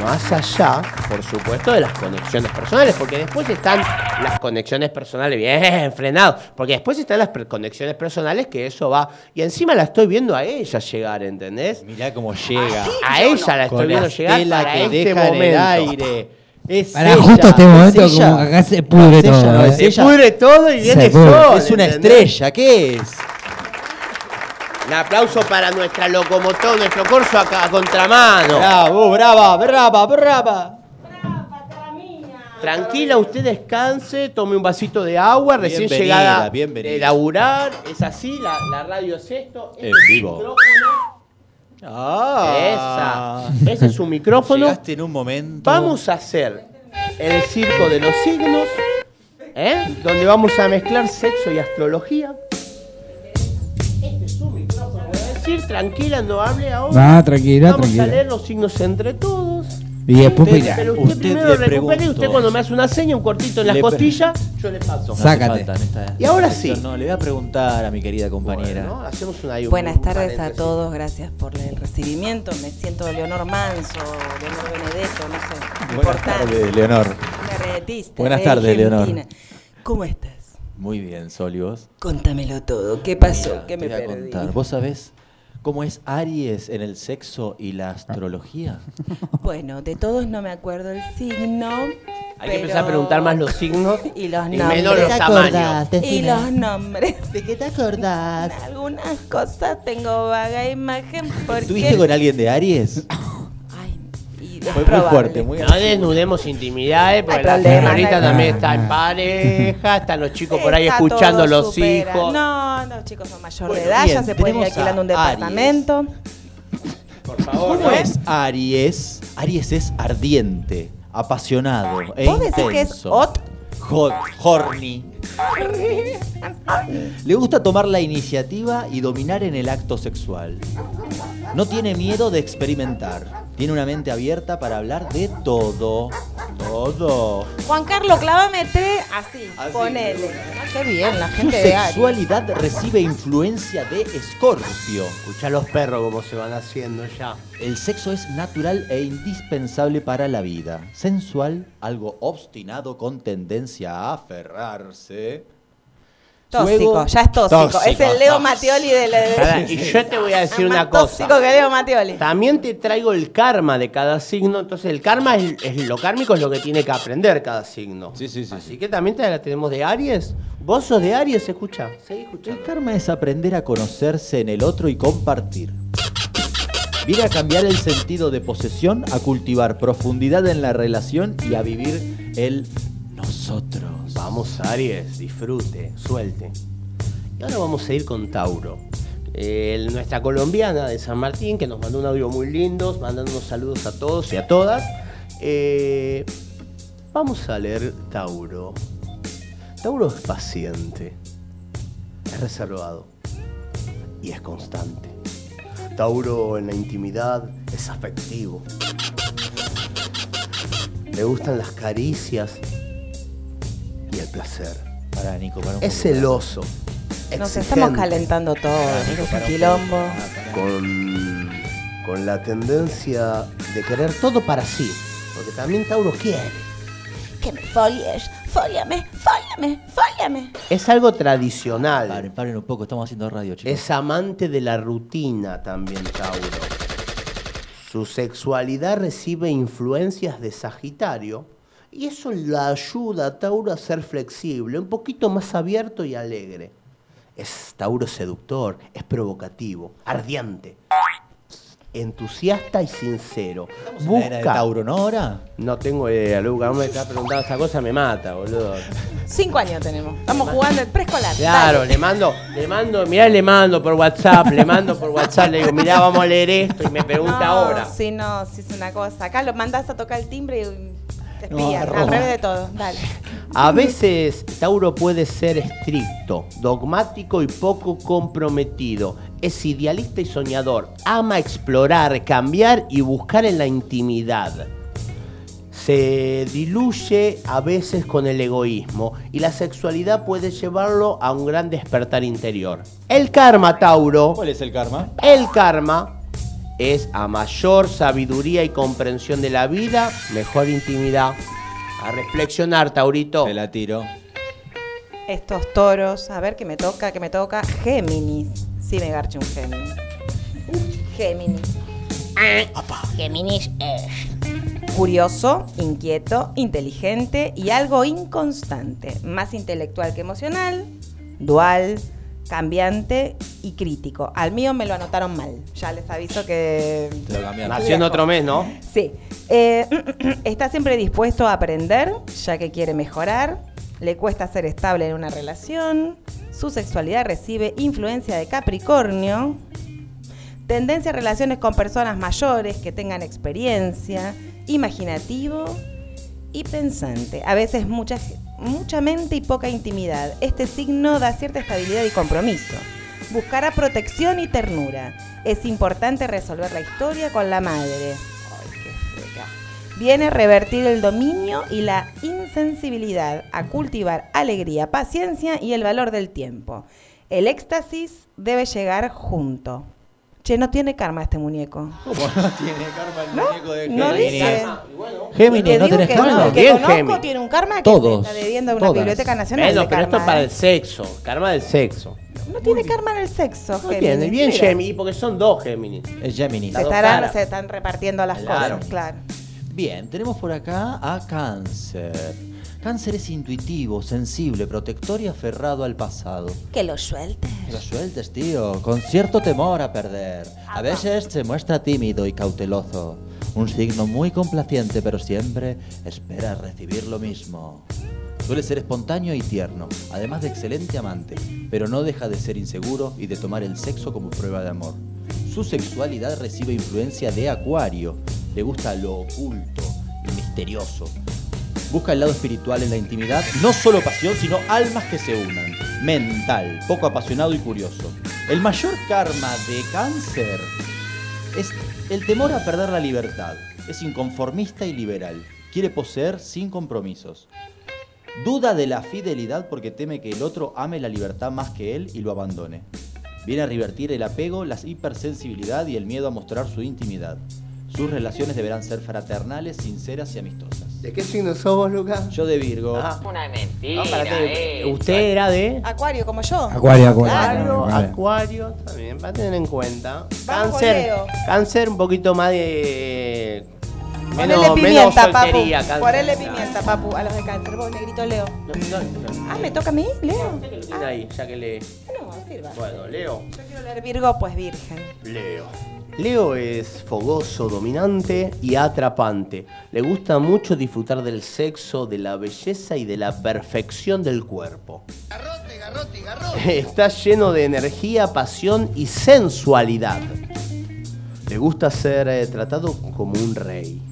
Más allá, por supuesto, de las conexiones personales, porque después están las conexiones personales bien frenados, porque después están las conexiones personales que eso va. Y encima la estoy viendo a ella llegar, ¿entendés? Mirá cómo llega. A ella la estoy Con viendo la llegar para que este deja en el aire. Es Para ella, justo este es momento, como acá se pudre ella, todo, ¿eh? Se pudre todo y viene sol. Es una ¿entendés? estrella, ¿qué es? Un aplauso para nuestra locomotora, nuestro corso acá a contramano. Bravo, brava, brava, brava. Tranquila, usted descanse, tome un vasito de agua, recién Bienvenida, llegada bienvenida. de laburar. Es así, la, la radio es esto. este En es su vivo. micrófono. Ah. Esa. Ese es su micrófono. Llegaste en un momento. Vamos a hacer el circo de los signos, ¿eh? donde vamos a mezclar sexo y astrología. Tranquila, no hable ahora. Ah, tranquila, Vamos tranquila. a leer los signos entre todos. Y después Usted- mira, pero usted, usted primero le recupere y pregunto. usted cuando me hace una seña, un cortito en las Le pre- costillas, yo le paso. No hace Sácate. falta en esta Y ahora sí. No, le voy a preguntar a mi querida compañera. Bueno, hacemos una, ahí un- Buenas un tardes a paréntesis. todos, gracias por el recibimiento. Me siento Leonor Manso, Leonor Benedetto, no sé. Buenas importante. tardes, Leonor. Una Buenas de tardes, Leonor. Argentina. ¿Cómo estás? Muy bien, Sol, ¿y vos? Contámelo todo. ¿Qué pasó? Mira, ¿Qué me te voy a perdí? contar. ¿Vos sabés cómo es Aries en el sexo y la astrología? Bueno, de todos no me acuerdo el signo. Hay que empezar a preguntar más los signos y los y nombres. menos los tamaños. Y los nombres. ¿De qué te acordás? Algunas cosas tengo vaga imagen porque... ¿Estuviste con alguien de Aries? Fue muy fuerte, muy No desnudemos intimidades, porque la señorita no hay también está en pareja, están los chicos por ahí Está escuchando todo los supera. hijos. No, los chicos son mayor Bueno, de edad, bien, ya se pueden ir tenemos a alquilando un Aries. departamento. Por favor, ¿Cómo ¿no? es Aries? Aries es ardiente, apasionado e ¿Vos decís que es intenso. hot? Hot, horny. Le gusta tomar la iniciativa y dominar en el acto sexual. No tiene miedo de experimentar. Tiene una mente abierta para hablar de todo. Todo. Juan Carlos, clávame tres, así, Así. ponele. Qué bien, la Su gente de Aries. sexualidad recibe influencia de Escorpio. Escucha a los perros cómo se van haciendo ya. El sexo es natural e indispensable para la vida. Sensual, algo obstinado con tendencia a aferrarse. Tóxico, Luego- ya es tóxico. Es el Leo Mattioli de la. Pará, y yo te voy a decir una cosa. Tóxico que Leo Mattioli. También te traigo el karma de cada signo. Entonces, el karma es, es lo kármico, es lo que tiene que aprender cada signo. Sí, sí, sí. Así que también te la tenemos de Aries. Vos sos de Aries, escucha. Seguí escuchando. El karma es aprender a conocerse en el otro y compartir. Viene a cambiar el sentido de posesión, a cultivar profundidad en la relación y a vivir el nosotros. Vamos, Aries, disfrute, suelte. Y ahora vamos a ir con Tauro. Nuestra colombiana de San Martín, que nos mandó un audio muy lindo, mandando unos saludos a todos y a todas. Eh, vamos a leer Tauro. Tauro es paciente, es reservado y es constante. Tauro en la intimidad es afectivo. Le gustan las caricias placer. Para Nico, para un Es celoso. Nos exigente, estamos calentando todos. Nico, Es para un quilombo. Con, con la tendencia de querer todo para sí. Porque también Tauro quiere. Que me folies, fóliame, fóliame, fóliame. Es algo tradicional. Paren, paren un poco, estamos haciendo radio, chicos. Es amante de la rutina también Tauro. Su sexualidad recibe influencias de Sagitario y eso le ayuda a Tauro a ser flexible, un poquito más abierto y alegre. Es Tauro seductor, es provocativo, ardiente, entusiasta y sincero. en la era de Tauro, ¿no? Ahora. No tengo idea, Luca. No me estás preguntando esta cosa, me mata, boludo. Cinco años tenemos. Estamos jugando el preescolar. Claro, Dale. le mando, le mando, mirá, le mando por WhatsApp, le mando por WhatsApp, le digo, mirá, vamos a leer esto y me pregunta no, ahora. Sí, no, sí es una cosa. Acá lo mandás a tocar el timbre y te No, espían. arroba. al revés de todo. Dale. A veces Tauro puede ser estricto, dogmático y poco comprometido. Es idealista y soñador. Ama explorar, cambiar y buscar en la intimidad. Se diluye a veces con el egoísmo y la sexualidad puede llevarlo a un gran despertar interior. El karma, Tauro. ¿Cuál es el karma? El karma es a mayor sabiduría y comprensión de la vida, mejor intimidad. A reflexionar, Taurito. Te la tiro. Estos toros, a ver qué me toca, qué me toca. Géminis. Sí, me garche un Géminis. Géminis. Géminis es. Curioso, inquieto, inteligente y algo inconstante. Más intelectual que emocional, dual, cambiante y crítico. Al mío me lo anotaron mal. Ya les aviso que. Te lo cambiaron. Nació en otro mes, ¿no? Sí. Eh, está siempre dispuesto a aprender, ya que quiere mejorar. Le cuesta ser estable en una relación. Su sexualidad recibe influencia de Capricornio. Tendencia a relaciones con personas mayores que tengan experiencia. Imaginativo y pensante. A veces mucha, mucha mente y poca intimidad. Este signo da cierta estabilidad y compromiso. Buscará protección y ternura. Es importante resolver la historia con la madre. Ay, qué freca. Viene a revertir el dominio y la insensibilidad, a cultivar alegría, paciencia y el valor del tiempo. El éxtasis debe llegar junto. Che, no tiene karma este muñeco. ¿Cómo no tiene karma el muñeco de No Géminis? dice. Géminis, Te ¿no tenés que karma? no, el que Bien, conozco Géminis. tiene un karma que Todos, se está debiendo a una todas. biblioteca nacional Bueno, de pero esto es para ¿eh? el sexo, karma del sexo. No tiene karma en el sexo, No Géminis. tiene, bien Mira. Géminis, porque son dos Géminis. Es Géminis. Se, Las dos estarán, caras. se están repartiendo las Claro. cosas, claro. Bien, tenemos por acá a Cáncer. Cáncer es intuitivo, sensible, protector y aferrado al pasado. Que lo suelte. Lo sueltes, tío, con cierto temor a perder. A veces se muestra tímido y cauteloso. Un signo muy complaciente, pero siempre espera recibir lo mismo. Suele ser espontáneo y tierno, además de excelente amante, pero no deja de ser inseguro y de tomar el sexo como prueba de amor. Su sexualidad recibe influencia de Acuario. Le gusta lo oculto y misterioso. Busca el lado espiritual en la intimidad, no solo pasión, sino almas que se unan. Mental, poco apasionado y curioso. El mayor karma de cáncer es el temor a perder la libertad. Es inconformista y liberal. Quiere poseer sin compromisos. Duda de la fidelidad porque teme que el otro ame la libertad más que él y lo abandone. Viene a revertir el apego, la hipersensibilidad y el miedo a mostrar su intimidad. Sus relaciones deberán ser fraternales, sinceras y amistosas. ¿De qué signo sos vos, Lucas? Yo de Virgo. Una mentira, mentira. Usted era de. Acuario, como yo. Acuario, acuario. Claro, Acuario. acuario, también, para tener en cuenta. Vamos, Cáncer, Leo. cáncer un poquito más de. Ponele Menos, menos pimienta, papu. soltería, cáncer. Ponele pimienta, papu, a los de cáncer. Vos, negrito Leo. Ah, ¿me toca a mí, Leo? Lo tiene ahí, ya que lee. No, sirva. Bueno, Leo. Yo quiero leer Virgo, pues virgen. Leo. Leo es fogoso, dominante y atrapante. Le gusta mucho disfrutar del sexo, de la belleza y de la perfección del cuerpo. Está lleno de energía, pasión y sensualidad. Le gusta ser eh, tratado como un rey.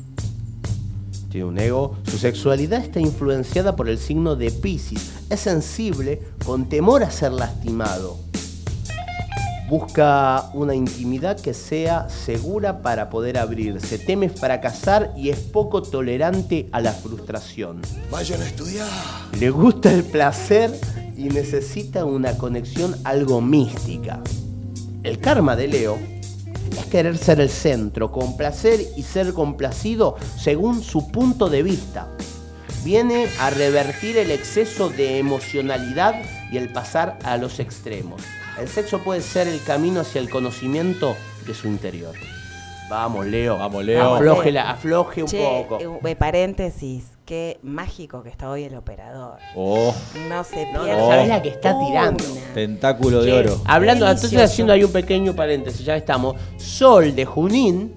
Tiene un ego. Su sexualidad está influenciada por el signo de Pisces. Es sensible, con temor a ser lastimado. Busca una intimidad que sea segura para poder abrirse. Teme fracasar y es poco tolerante a la frustración. Vayan a estudiar. Le gusta el placer y necesita una conexión algo mística. El karma de Leo es querer ser el centro, complacer y ser complacido según su punto de vista. Viene a revertir el exceso de emocionalidad y el pasar a los extremos. El sexo puede ser el camino hacia el conocimiento de su interior. Vamos, Leo. Vamos, Leo. Afloje, la- afloje un Che, poco. eh, paréntesis, qué mágico que está hoy el operador. Oh, No se No, pierde. no sabes la que está tirando. tentáculo de oro. Hablando, entonces Delicioso. haciendo ahí un pequeño paréntesis, ya estamos. Sol de Junín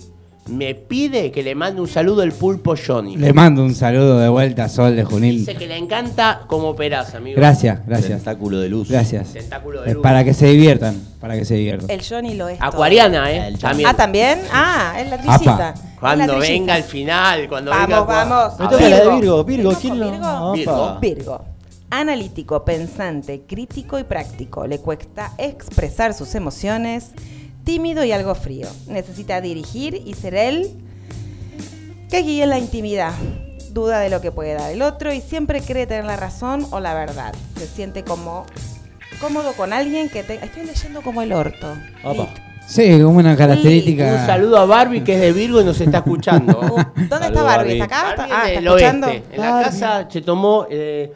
me pide que le mande un saludo al pulpo Johnny. Le mando un saludo de vuelta a Sol de Junín. Dice que le encanta como operás, amigo. Gracias, gracias. Tentáculo de luz. Gracias. Tentáculo de Eh, luz. Para que se diviertan, para que se diviertan. El Johnny lo es. todo. Acuariana, ¿eh? También. Ah, ¿también? Ah, es la trilliza. Apa. Cuando Es la trilliza. venga al final, cuando Vamos, venga. vamos. Me toca la de Virgo. Virgo, ¿quién lo.? Virgo? Opa. Virgo. Analítico, pensante, crítico y práctico. Le cuesta expresar sus emociones. Tímido y algo frío. Necesita dirigir y ser él que guíe la intimidad. Duda de lo que puede dar el otro y siempre cree tener la razón o la verdad. Se siente como cómodo con alguien que te... Estoy leyendo como el orto. Sí, como una característica. Un saludo a Barbie que es de Virgo y nos está escuchando. ¿Dónde está Barbie? ¿Está acá? ¿Está, ah, en ¿está el escuchando? oeste. En la casa se tomó eh,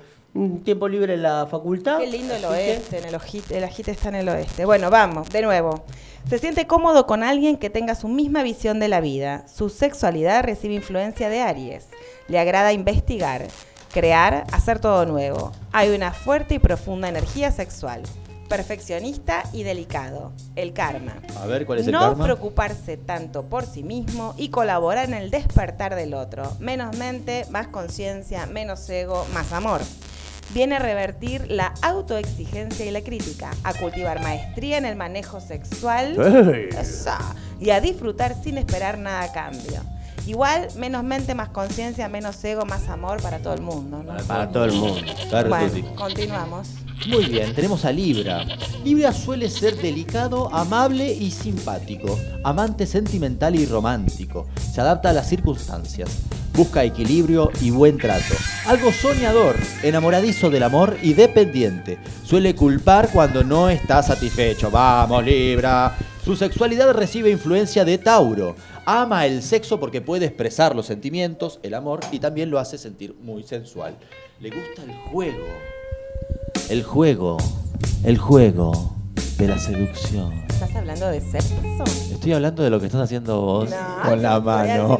tiempo libre en la facultad. Qué lindo el que- oeste, en el, ojit- el ajite está en el oeste. Bueno, vamos, de nuevo. Se siente cómodo con alguien que tenga su misma visión de la vida. Su sexualidad recibe influencia de Aries. Le agrada investigar, crear, hacer todo nuevo. Hay una fuerte y profunda energía sexual. Perfeccionista y delicado. El karma. A ver, ¿cuál es el no karma? preocuparse tanto por sí mismo y colaborar en el despertar del otro. Menos mente, más conciencia, menos ego, más amor. Viene a revertir la autoexigencia y la crítica, a cultivar maestría en el manejo sexual y a disfrutar sin esperar nada a cambio. Igual, menos mente, más conciencia, menos ego, más amor para todo el mundo. ¿no? Para todo el mundo. Claro, Bueno, continuamos. Muy bien, tenemos a Libra. Libra suele ser delicado, amable y simpático, amante sentimental y romántico. Se adapta a las circunstancias, busca equilibrio y buen trato. Algo soñador, enamoradizo del amor y dependiente. Suele culpar cuando no está satisfecho. Vamos, Libra. Su sexualidad recibe influencia de Tauro. Ama el sexo porque puede expresar los sentimientos, el amor y también lo hace sentir muy sensual. Le gusta el juego. El juego, el juego de la seducción. ¿Estás hablando de sexo? Estoy hablando de lo que estás haciendo vos No, con la mano.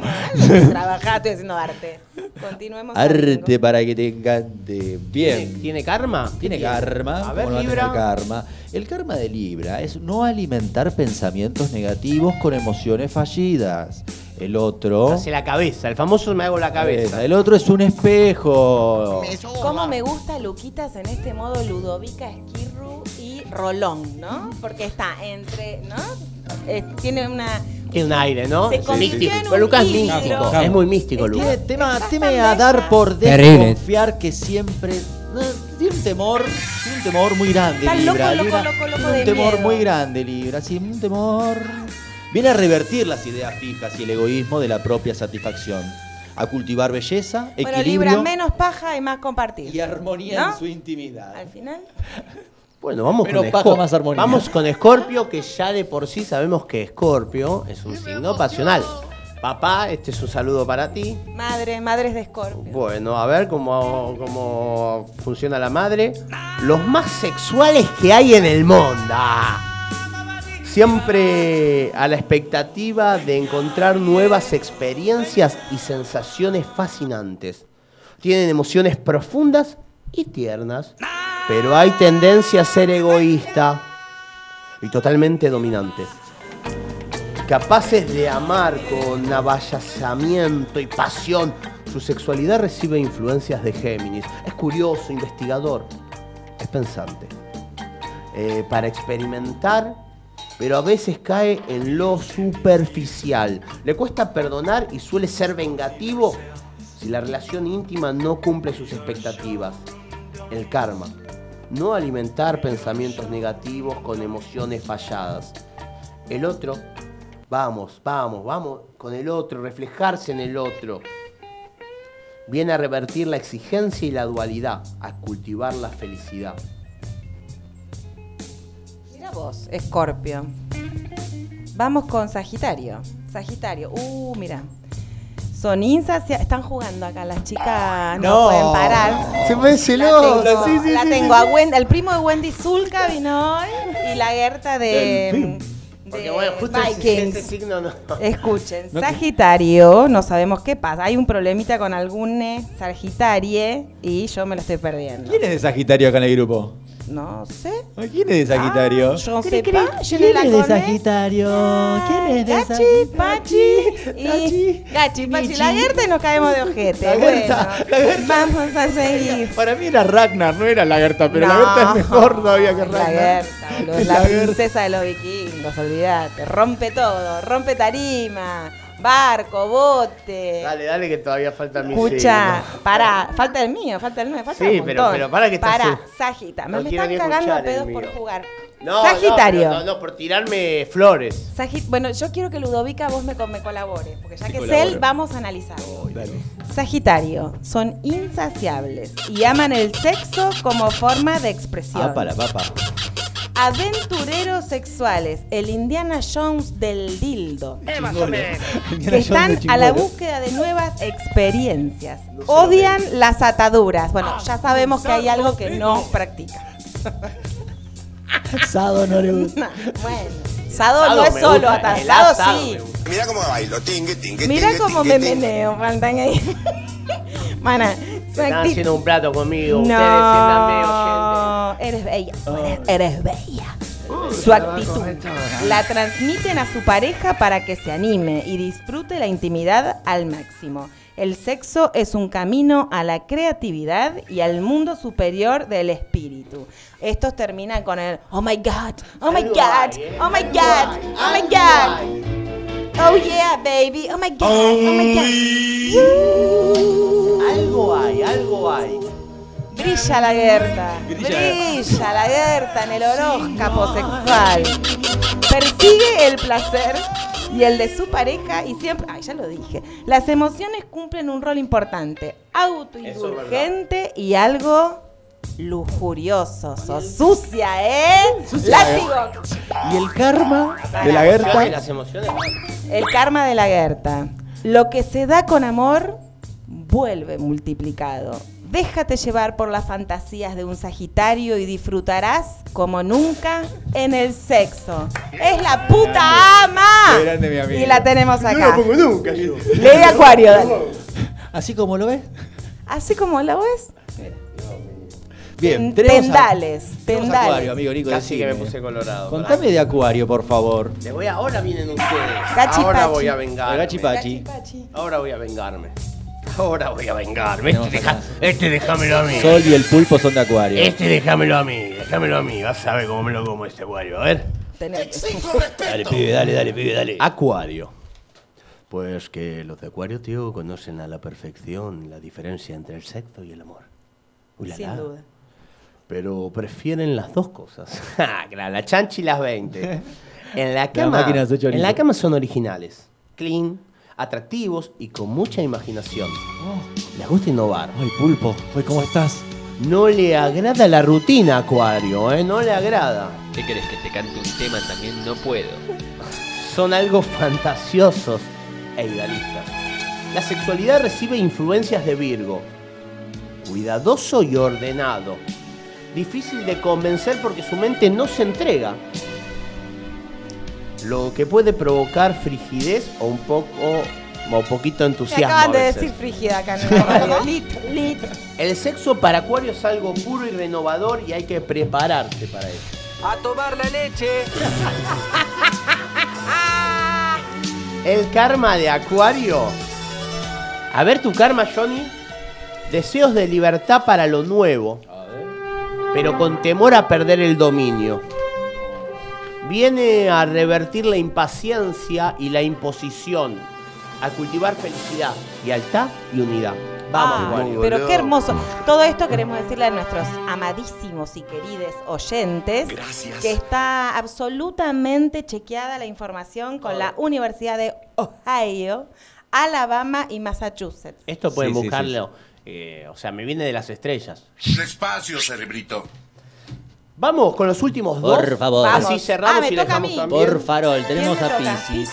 Trabajá, estoy haciendo arte. Continuemos. Arte para que te encante. Bien. ¿Tiene, tiene karma? Tiene karma. A ver, ¿cómo no va a Libra. tener karma. El karma de Libra es no alimentar pensamientos negativos con emociones fallidas. El otro. Hace la cabeza. El famoso me hago la cabeza. El otro es un espejo. ¿Cómo me gusta Luquitas en este modo Ludovica Esquirru y Rolón, ¿no? Porque está entre, ¿no? Eh, tiene una... Tiene un aire, ¿no? Se místico. en un Pero Lucas es místico. Claro. Es muy místico, Tiene, Lucas. tema, teme a dar por desconfiar que siempre. Tiene un temor, tiene un temor muy grande, Está Libra. loco, Libra loco, loco tiene de un temor miedo. muy grande, Libra. Sí, un temor. Viene a revertir las ideas fijas y el egoísmo de la propia satisfacción. a cultivar belleza, equilibrio libra menos paja y más compartir. y armonía ¿No? en su intimidad. Al final. Bueno, vamos con, más armonía. vamos con Escorpio, que ya de por sí sabemos que Escorpio es un signo pasional. Papá, este es un saludo para ti. Madre, madres de Scorpio. Bueno, a ver cómo, cómo funciona la madre. Los más sexuales que hay en el mundo. Siempre a la expectativa de encontrar nuevas experiencias y sensaciones fascinantes. Tienen emociones profundas y tiernas, pero hay tendencia a ser egoísta y totalmente dominante. Capaces de amar con avallazamiento y pasión, su sexualidad recibe influencias de Géminis. Es curioso, investigador, es pensante. Eh, para experimentar, pero a veces cae en lo superficial. Le cuesta perdonar y suele ser vengativo si la relación íntima no cumple sus expectativas. El karma. No alimentar pensamientos negativos con emociones falladas. El otro, vamos, vamos, vamos con el otro, reflejarse en el otro. Viene a revertir la exigencia y la dualidad, a cultivar la felicidad. Mira vos, Escorpio. Vamos con Sagitario. Sagitario. Uh, mira. Son insaciables. Están jugando acá las chicas. No, No. pueden parar. Se me La celosa, tengo, sí, sí, la sí, tengo sí. a Wendy, el primo de Wendy Zulka vino hoy y la Gerta de, Porque bueno, justo ese- Vikings. ese signo no. Escuchen, No Sagitario, no sabemos qué pasa. Hay un problemita con algún eh, Sagitarie y yo me lo estoy perdiendo. ¿Quién es de Sagitario acá en el grupo? No sé. ¿Quién es de Sagitario? Ah, yo sé cri. pa, yo ¿Quién no la es de. Sagitario? ¿Quién es de Gachi, Sagitario? Pachi y Gachi, Pachi, la Gerta y nos caemos de ojete. La Gerta, bueno, vamos a seguir. Para mí era Ragnar, no era la Gerta, pero la No. Gerta es mejor todavía que Ragnar. La Gerta, boludo, es la, La princesa de los vikingos, olvídate. Rompe todo, rompe tarima, barco, bote. Dale, dale, que todavía falta mi Escucha, signo. pará, falta el mío, falta el mío, falta Sí, un pero- montón. pero pará que estás Pará, Sagita, me, No me quiero están cagando a pedos mío. por jugar. No, Sagitario. No, no, no, por tirarme flores. Sagi- bueno, yo quiero que Ludovica vos me, me colabores, porque ya Sí, que es él, vamos a analizar. Sagitario, son insaciables y aman el sexo como forma de expresión. Ah, para, papá. Aventureros sexuales, el Indiana Jones del dildo. Indiana Que Jones están a la búsqueda de nuevas experiencias. Odian las ataduras. Bueno, ya sabemos que hay algo que no practica. Sado no le gusta. Bueno, Sado no es solo atar, Sado sí. Mira cómo bailo, tingue, tingue, Mira tingue, cómo tingue, me tingue. meneo, faltan ahí. Mana, Están haciendo un plato conmigo. Ustedes No, eres bella, eres, eres bella. Su actitud la transmiten a su pareja para que se anime y disfrute la intimidad al máximo. El sexo es un camino a la creatividad y al mundo superior del espíritu. Estos terminan con el Oh my God, oh my God, ¿eh? oh my God, oh my God. Oh yeah, baby, oh my God, oh my God. Algo hay, algo hay. Brilla la Gerta, Brilla. brilla la Gerta en el horóscopo sexual. Persigue el placer y el de su pareja y siempre, ay, ya lo dije, las emociones cumplen un rol importante, autoindulgente y algo lujurioso. Sos sucia, ¿eh? Sucia, Látigo. Y el karma de la Las Gerta. emociones. El karma de la Gerta. Lo que se da con amor vuelve multiplicado. Déjate llevar por las fantasías de un Sagitario y disfrutarás como nunca en el sexo. Es la puta ama. Qué grande, mi amigo. Y la tenemos No acá. lo pongo nunca yo. Lee Acuario, dale. Así como lo ves. Así como la ves. Bien, tenemos a- Pendales, tenemos pendales. Acuario, amigo Nico. Casi que me puse colorado. Contame de Acuario, por favor. Le voy a- ahora vienen ustedes. Gachi ahora pachi. voy a vengarme. Gachi pachi. Ahora voy a vengarme. Ahora voy a vengarme. Este, deja- este déjamelo a mí. Sol y el pulpo son de Acuario. Este déjamelo a mí, déjamelo a mí. Vas a ver cómo me lo como este acuario. A ver. Dale, pibe, dale, dale, pibe, dale. Acuario. Pues que los de Acuario, tío, conocen a la perfección la diferencia entre el sexo y el amor. Uy, la, Sin la. duda. Pero prefieren las dos cosas. Claro, la chanchi y las 20. En la cama, en la cama son originales. Clean, atractivos y con mucha imaginación. Les gusta innovar. Ay, pulpo, ay, ¿cómo estás? No le agrada la rutina, Acuario, ¿eh? No le agrada. ¿Qué querés que te cante un tema? También no puedo. Son algo fantasiosos e idealistas. La sexualidad recibe influencias de Virgo. Cuidadoso y ordenado. Difícil de convencer porque su mente no se entrega. Lo que puede provocar frigidez o un poco o poquito Me entusiasmo. acaban a de decir frígida acá en radio. lit, lit. El sexo para Acuario es algo puro y renovador y hay que prepararse para eso. ¡A tomar la leche! El karma de Acuario. A ver tu karma, Johnny. Deseos de libertad para lo nuevo. Pero con temor a perder el dominio. Viene a revertir la impaciencia y la imposición. A cultivar felicidad, lealtad y unidad. Vamos, Acuario. pero qué hermoso. Todo esto queremos decirle a nuestros amadísimos y queridos oyentes que está absolutamente chequeada la información con la Universidad de Ohio, Alabama y Massachusetts. Esto pueden Sí, sí, buscarlo. Eh, o sea, me viene de las estrellas. Despacio, cerebrito. Vamos con los últimos dos. Por favor. Así cerramos Ah, me y toca a dejamos mí. también. Por farol, tenemos ¿Quién a. Piscis.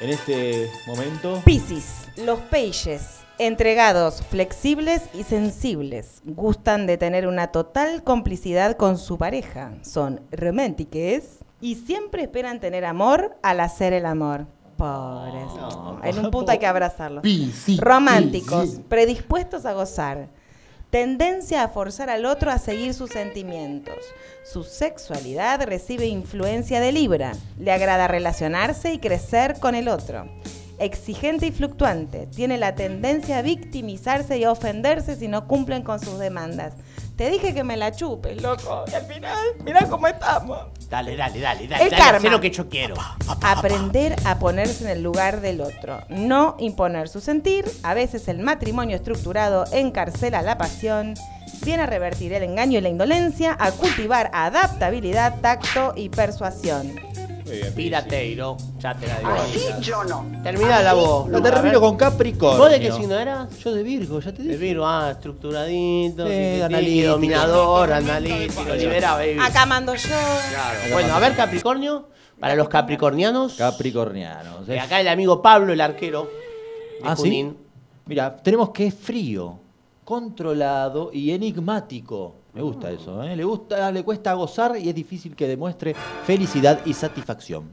En este momento. Piscis, los peixes, entregados, flexibles y sensibles, gustan de tener una total complicidad con su pareja, son románticos y siempre esperan tener amor al hacer el amor. Pobres. en un punto hay que abrazarlos. Románticos, predispuestos a gozar. Tendencia a forzar al otro a seguir sus sentimientos. Su sexualidad recibe influencia de Libra. Le agrada relacionarse y crecer con el otro. Exigente y fluctuante. Tiene la tendencia a victimizarse y a ofenderse si no cumplen con sus demandas. Te dije que me la chupes, loco. Y al final, mira cómo estamos. Dale, dale, dale, dale. El dale, karma. lo que yo quiero. Aprender a ponerse en el lugar del otro, no imponer su sentir. A veces el matrimonio estructurado encarcela la pasión. Viene a revertir el engaño y la indolencia, a cultivar adaptabilidad, tacto y persuasión. Pirateiro. Ya te la digo. Ay, yo no. Termina la voz. A termino ver. con Capricornio. ¿Vos de qué signo eras? Yo de Virgo, ya te De dije. Virgo, ah, estructuradito, Sí, analítico. dominador, analítico, libera, baby. Acá mando yo. Claro. Bueno, a ver, Capricornio, para los capricornianos, Capricornianos. eh, acá el amigo Pablo, el arquero de Ah. Mira, tenemos que es frío, controlado y enigmático. Me gusta eso, ¿eh? Le gusta, le cuesta gozar y es difícil que demuestre felicidad y satisfacción.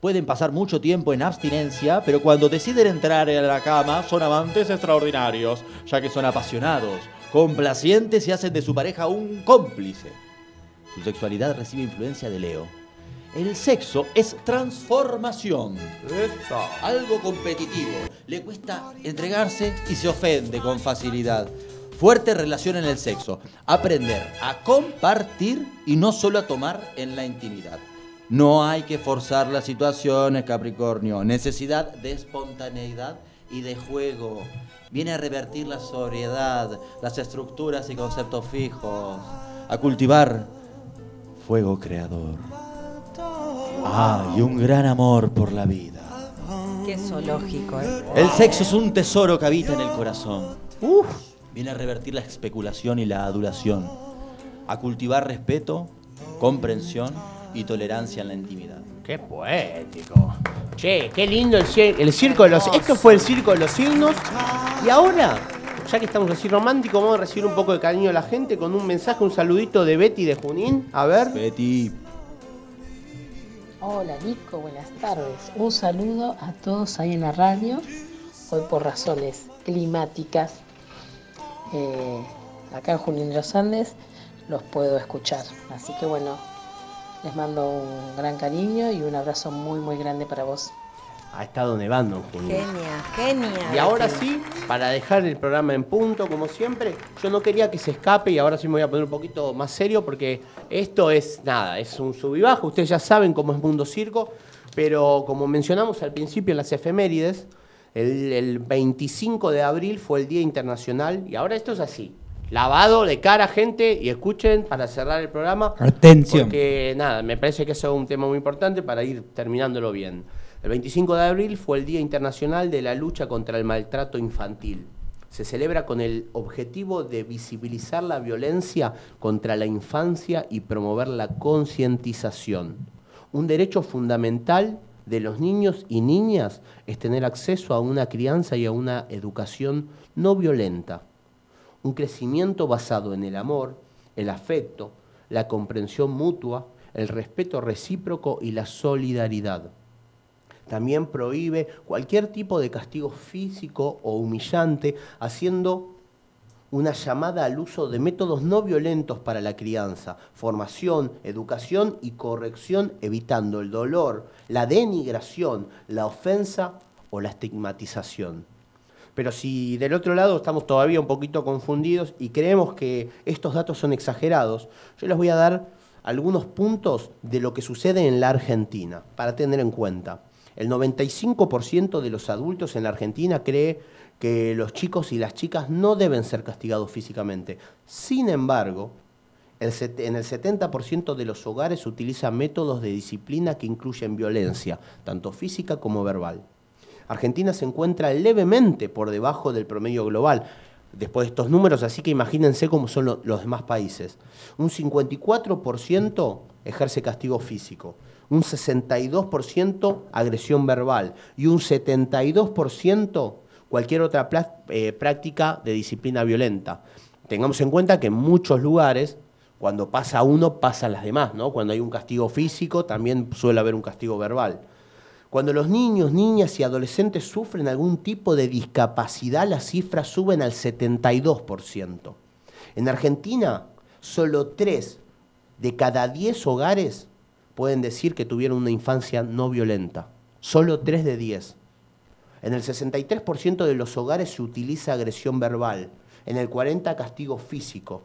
Pueden pasar mucho tiempo en abstinencia, pero cuando deciden entrar en la cama son amantes extraordinarios, ya que son apasionados, complacientes y hacen de su pareja un cómplice. Su sexualidad recibe influencia de Leo. El sexo es transformación. Algo competitivo. Le cuesta entregarse y se ofende con facilidad. Fuerte relación en el sexo. Aprender a compartir y no solo a tomar en la intimidad. No hay que forzar las situaciones, Capricornio. Necesidad de espontaneidad y de juego. Viene a revertir la sobriedad, las estructuras y conceptos fijos. A cultivar fuego creador. Ah, y un gran amor por la vida. Qué zoológico, ¿eh? El sexo es un tesoro que habita en el corazón. Uf. Viene a revertir la especulación y la adulación. A cultivar respeto, comprensión y tolerancia en la intimidad. Qué poético. Che, qué lindo el, el circo de los... Esto fue el circo de los signos. Y ahora, ya que estamos así románticos, vamos a recibir un poco de cariño de la gente con un mensaje, un saludito de Betty de Junín. A ver. Betty. Hola Nico, buenas tardes. Un saludo a todos ahí en la radio. Hoy por razones climáticas, eh, acá en Junín de los Andes, los puedo escuchar. Así que bueno, les mando un gran cariño y un abrazo muy muy grande para vos. Ha estado nevando en Junín. Genia, genia. Y ahora sí, para dejar el programa en punto, como siempre, yo no quería que se escape y ahora sí me voy a poner un poquito más serio porque esto es nada, es un sub y bajo. Ustedes ya saben cómo es Mundo Circo, pero como mencionamos al principio en las efemérides, el, el 25 de abril fue el Día Internacional y ahora esto es así. Lavado de cara, gente, y escuchen para cerrar el programa. Atención. Porque nada, me parece que eso es un tema muy importante para ir terminándolo bien. El 25 de abril fue el Día Internacional de la Lucha contra el Maltrato Infantil. Se celebra con el objetivo de visibilizar la violencia contra la infancia y promover la concientización. Un derecho fundamental de los niños y niñas es tener acceso a una crianza y a una educación no violenta. Un crecimiento basado en el amor, el afecto, la comprensión mutua, el respeto recíproco y la solidaridad. También prohíbe cualquier tipo de castigo físico o humillante, haciendo una llamada al uso de métodos no violentos para la crianza, formación, educación y corrección, evitando el dolor, la denigración, la ofensa o la estigmatización. Pero si del otro lado estamos todavía un poquito confundidos y creemos que estos datos son exagerados, yo les voy a dar algunos puntos de lo que sucede en la Argentina para tener en cuenta. El 95% de los adultos en la Argentina cree que los chicos y las chicas no deben ser castigados físicamente. Sin embargo, en el 70% de los hogares se utilizan métodos de disciplina que incluyen violencia, tanto física como verbal. Argentina se encuentra levemente por debajo del promedio global después de estos números, así que imagínense cómo son lo, los demás países. Un 54% ejerce castigo físico, un 62% agresión verbal y un 72% cualquier otra eh, práctica de disciplina violenta. Tengamos en cuenta que en muchos lugares, cuando pasa uno, pasan las demás, ¿no? Cuando hay un castigo físico, también suele haber un castigo verbal. Cuando los niños, niñas y adolescentes sufren algún tipo de discapacidad, las cifras suben al 72%. En Argentina, solo 3 de cada 10 hogares pueden decir que tuvieron una infancia no violenta. Solo 3 de 10. En el 63% de los hogares se utiliza agresión verbal, en el 40% castigo físico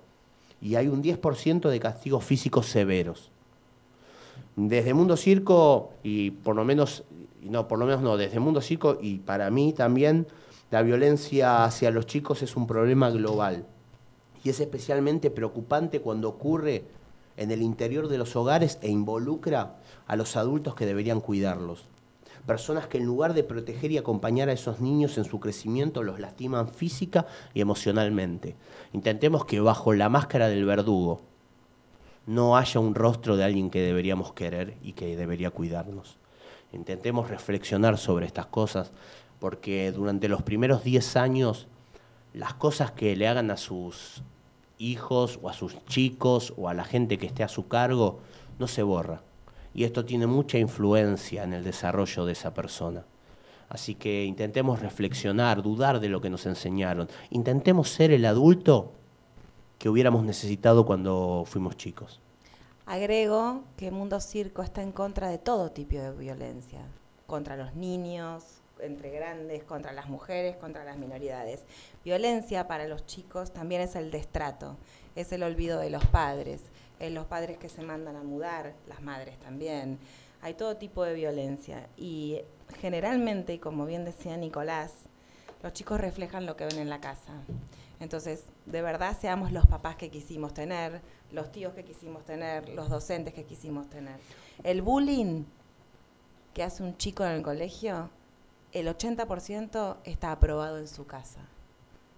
y hay un 10% de castigos físicos severos. Desde Mundo Circo y por lo menos no, por lo menos no, desde Mundo Circo y para mí también la violencia hacia los chicos es un problema global y es especialmente preocupante cuando ocurre en el interior de los hogares e involucra a los adultos que deberían cuidarlos. Personas que en lugar de proteger y acompañar a esos niños en su crecimiento los lastiman física y emocionalmente. Intentemos que bajo la máscara del verdugo no haya un rostro de alguien que deberíamos querer y que debería cuidarnos. Intentemos reflexionar sobre estas cosas, porque durante los primeros 10 años las cosas que le hagan a sus hijos o a sus chicos o a la gente que esté a su cargo no se borra. Y esto tiene mucha influencia en el desarrollo de esa persona. Así que intentemos reflexionar, dudar de lo que nos enseñaron. Intentemos ser el adulto que hubiéramos necesitado cuando fuimos chicos. Agrego que Mundo Circo está en contra de todo tipo de violencia, contra los niños, entre grandes, contra las mujeres, contra las minoridades. Violencia para los chicos también es el destrato, es el olvido de los padres, es los padres que se mandan a mudar, las madres también. Hay todo tipo de violencia y generalmente, como bien decía Nicolás, los chicos reflejan lo que ven en la casa. Entonces, de verdad seamos los papás que quisimos tener, los tíos que quisimos tener, los docentes que quisimos tener. El bullying que hace un chico en el colegio, el 80% está aprobado en su casa,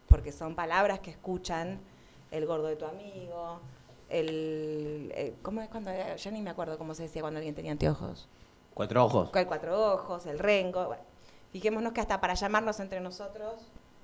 porque son palabras que escuchan el gordo de tu amigo, el, eh, ¿cómo es cuando ya ni me acuerdo cómo se decía cuando alguien tenía anteojos? Cuatro ojos. El cuatro ojos, el rengo. fijémonos que hasta para llamarnos entre nosotros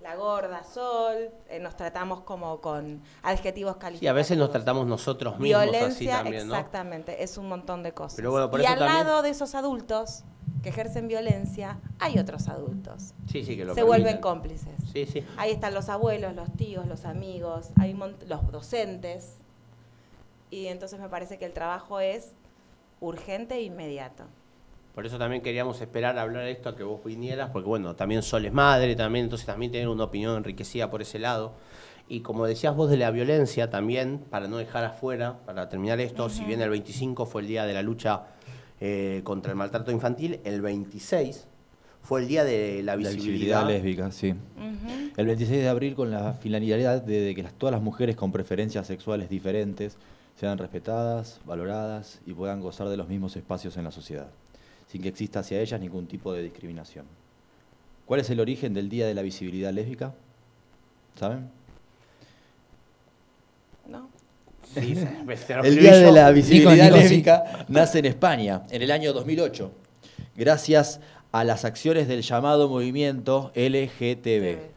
la gorda, sol, eh, nos tratamos como con adjetivos calificativos. Y a veces nos tratamos nosotros mismos Violencia, así también, ¿no? Exactamente, es un montón de cosas. Pero bueno, por y eso al también- lado de esos adultos que ejercen violencia, hay otros adultos. Sí, sí, que lo Se vuelven cómplices. Sí, sí. Ahí están los abuelos, los tíos, los amigos, hay los docentes. Y entonces me parece que el trabajo es urgente e inmediato. Por eso también queríamos esperar a hablar de esto a que vos vinieras, porque bueno, también Sol es madre también, entonces también tener una opinión enriquecida por ese lado. Y como decías vos de la violencia también, para no dejar afuera, para terminar esto, si bien el 25 fue el día de la lucha eh, contra el maltrato infantil, el 26 fue el día de la La visibilidad. lésbica, sí. El 26 de abril con la finalidad de, de que las- todas las mujeres con preferencias sexuales diferentes sean respetadas, valoradas y puedan gozar de los mismos espacios en la sociedad. sin que exista hacia ellas ningún tipo de discriminación. ¿Cuál es el origen del Día de la Visibilidad Lésbica? ¿Saben? No. Sí, el Día de la Visibilidad Nico, Nico, sí. Lésbica nace en España en el año 2008, gracias a las acciones del llamado movimiento LGTB.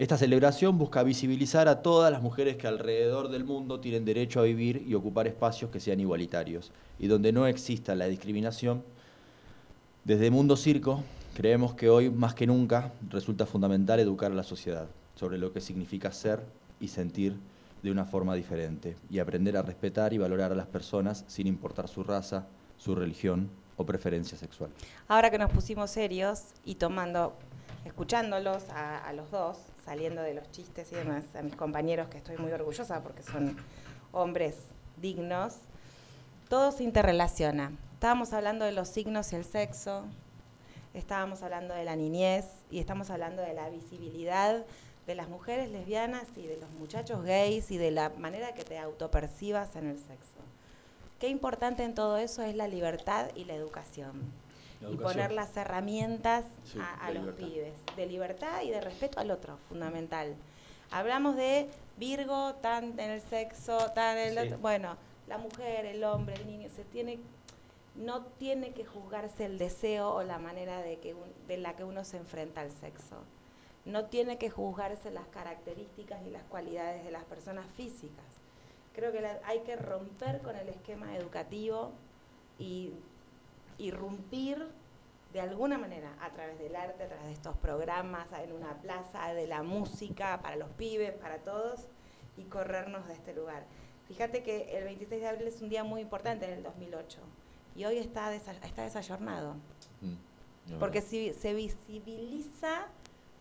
Esta celebración busca visibilizar a todas las mujeres que alrededor del mundo tienen derecho a vivir y ocupar espacios que sean igualitarios y donde no exista la discriminación. Desde Mundo Circo creemos que hoy más que nunca resulta fundamental educar a la sociedad sobre lo que significa ser y sentir de una forma diferente y aprender a respetar y valorar a las personas sin importar su raza, su religión o preferencia sexual. Ahora que nos pusimos serios y tomando, escuchándolos a, a los dos, saliendo de los chistes y demás, a mis compañeros que estoy muy orgullosa porque son hombres dignos, todo se interrelaciona. Estábamos hablando de los signos y el sexo, estábamos hablando de la niñez y estamos hablando de la visibilidad de las mujeres lesbianas y de los muchachos gays y de la manera que te autopercibas en el sexo. Qué importante en todo eso es la libertad y la educación. Y poner las herramientas Sí, a, los libertad. pibes. De libertad y de respeto al otro, fundamental. Hablamos de Virgo, tan en el sexo, tan en el Sí. otro. Bueno, la mujer, el hombre, el niño, se tiene, no tiene que juzgarse el deseo o la manera de, que un- de la que uno se enfrenta al sexo. No tiene que juzgarse las características ni las cualidades de las personas físicas. Creo que la- hay que romper con el esquema educativo y irrumpir de alguna manera a través del arte, a través de estos programas, en una plaza, de la música, para los pibes, para todos, y corrernos de este lugar. Fíjate que el 26 de abril es un día muy importante en el 2008 y hoy está, desa- está desayornado. Mm, Porque si se visibiliza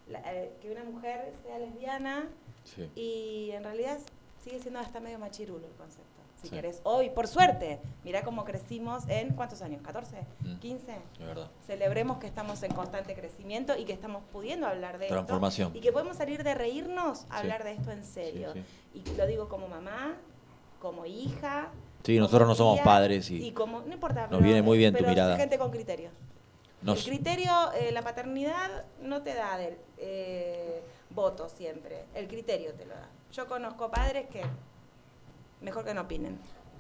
la- eh, que una mujer sea lesbiana Sí. y en realidad sigue siendo hasta medio machirulo el concepto. Si Sí. querés, hoy, por suerte, mirá cómo crecimos en ¿cuántos años? ¿14? Mm. ¿15? Es verdad. Celebremos que estamos en constante crecimiento y que estamos pudiendo hablar de Transformación. esto. Y que podemos salir de reírnos a Sí. hablar de esto en serio. Sí, Y lo digo como mamá, como hija. Sí, como nosotros no somos tía, padres y como, no importa. nos pero- viene muy bien tu mirada. gente con criterio. Nos- El criterio, eh, la paternidad no te da del, eh, voto siempre, el criterio te lo da. Yo conozco padres que mejor que no opinen.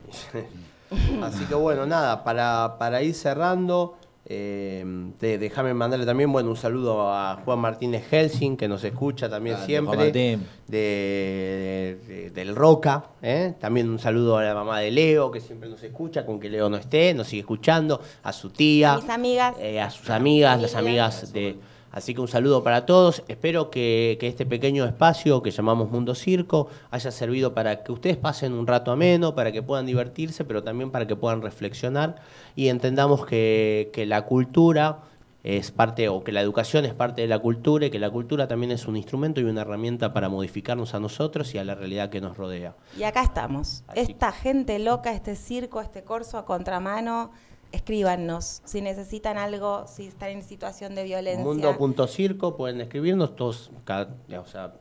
Así que bueno, nada, para, para ir cerrando, eh, te- déjame mandarle también bueno, un saludo a Juan Martínez Helsing, que nos escucha también siempre. Martín. de, de- del Roca. ¿eh? También un saludo a la mamá de Leo, que siempre nos escucha, con que Leo no esté, nos sigue escuchando, a su tía. Mis amigas. eh, a sus amigas, las amigas de... Así que un saludo para todos. Espero que, que este pequeño espacio que llamamos Mundo Circo haya servido para que ustedes pasen un rato ameno, para que puedan divertirse, pero también para que puedan reflexionar y entendamos que, que la cultura es parte, o que la educación es parte de la cultura y que la cultura también es un instrumento y una herramienta para modificarnos a nosotros y a la realidad que nos rodea. Y acá estamos. Esta gente loca, este circo, este corso a contramano, escríbanos. Si necesitan algo, si están en situación de violencia. Mundo.circo, pueden escribirnos todos, cada, o sea,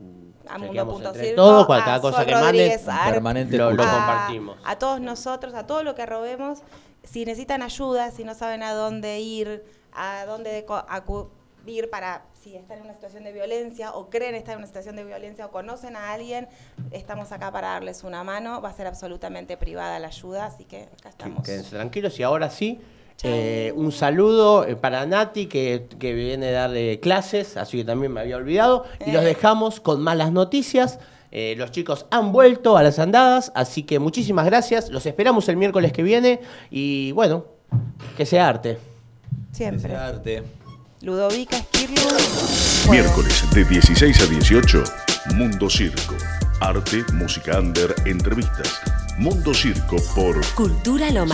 a mundo.circo, entre todos, cual- a cada cosa Sol que manden, Permanente lo, lo escucha. compartimos. a todos nosotros, a todo lo que robemos, si necesitan ayuda, si no saben a dónde ir, a dónde co- acudir para si están en una situación de violencia o creen estar en una situación de violencia o conocen a alguien, estamos acá para darles una mano. Va a ser absolutamente privada la ayuda, así que acá estamos. Quédense tranquilos y ahora sí, eh, un saludo eh, para Nati que, que viene a darle clases, así que también me había olvidado. Y los Eh. dejamos con malas noticias. Eh, los chicos han vuelto a las andadas, así que muchísimas gracias. Los esperamos el miércoles que viene y bueno, que sea arte. Siempre. Arte. Ludovica Esquirlo. Miércoles de 16 a 18, Mundo Circo. Arte, música under, entrevistas. Mundo Circo por Cultura Loma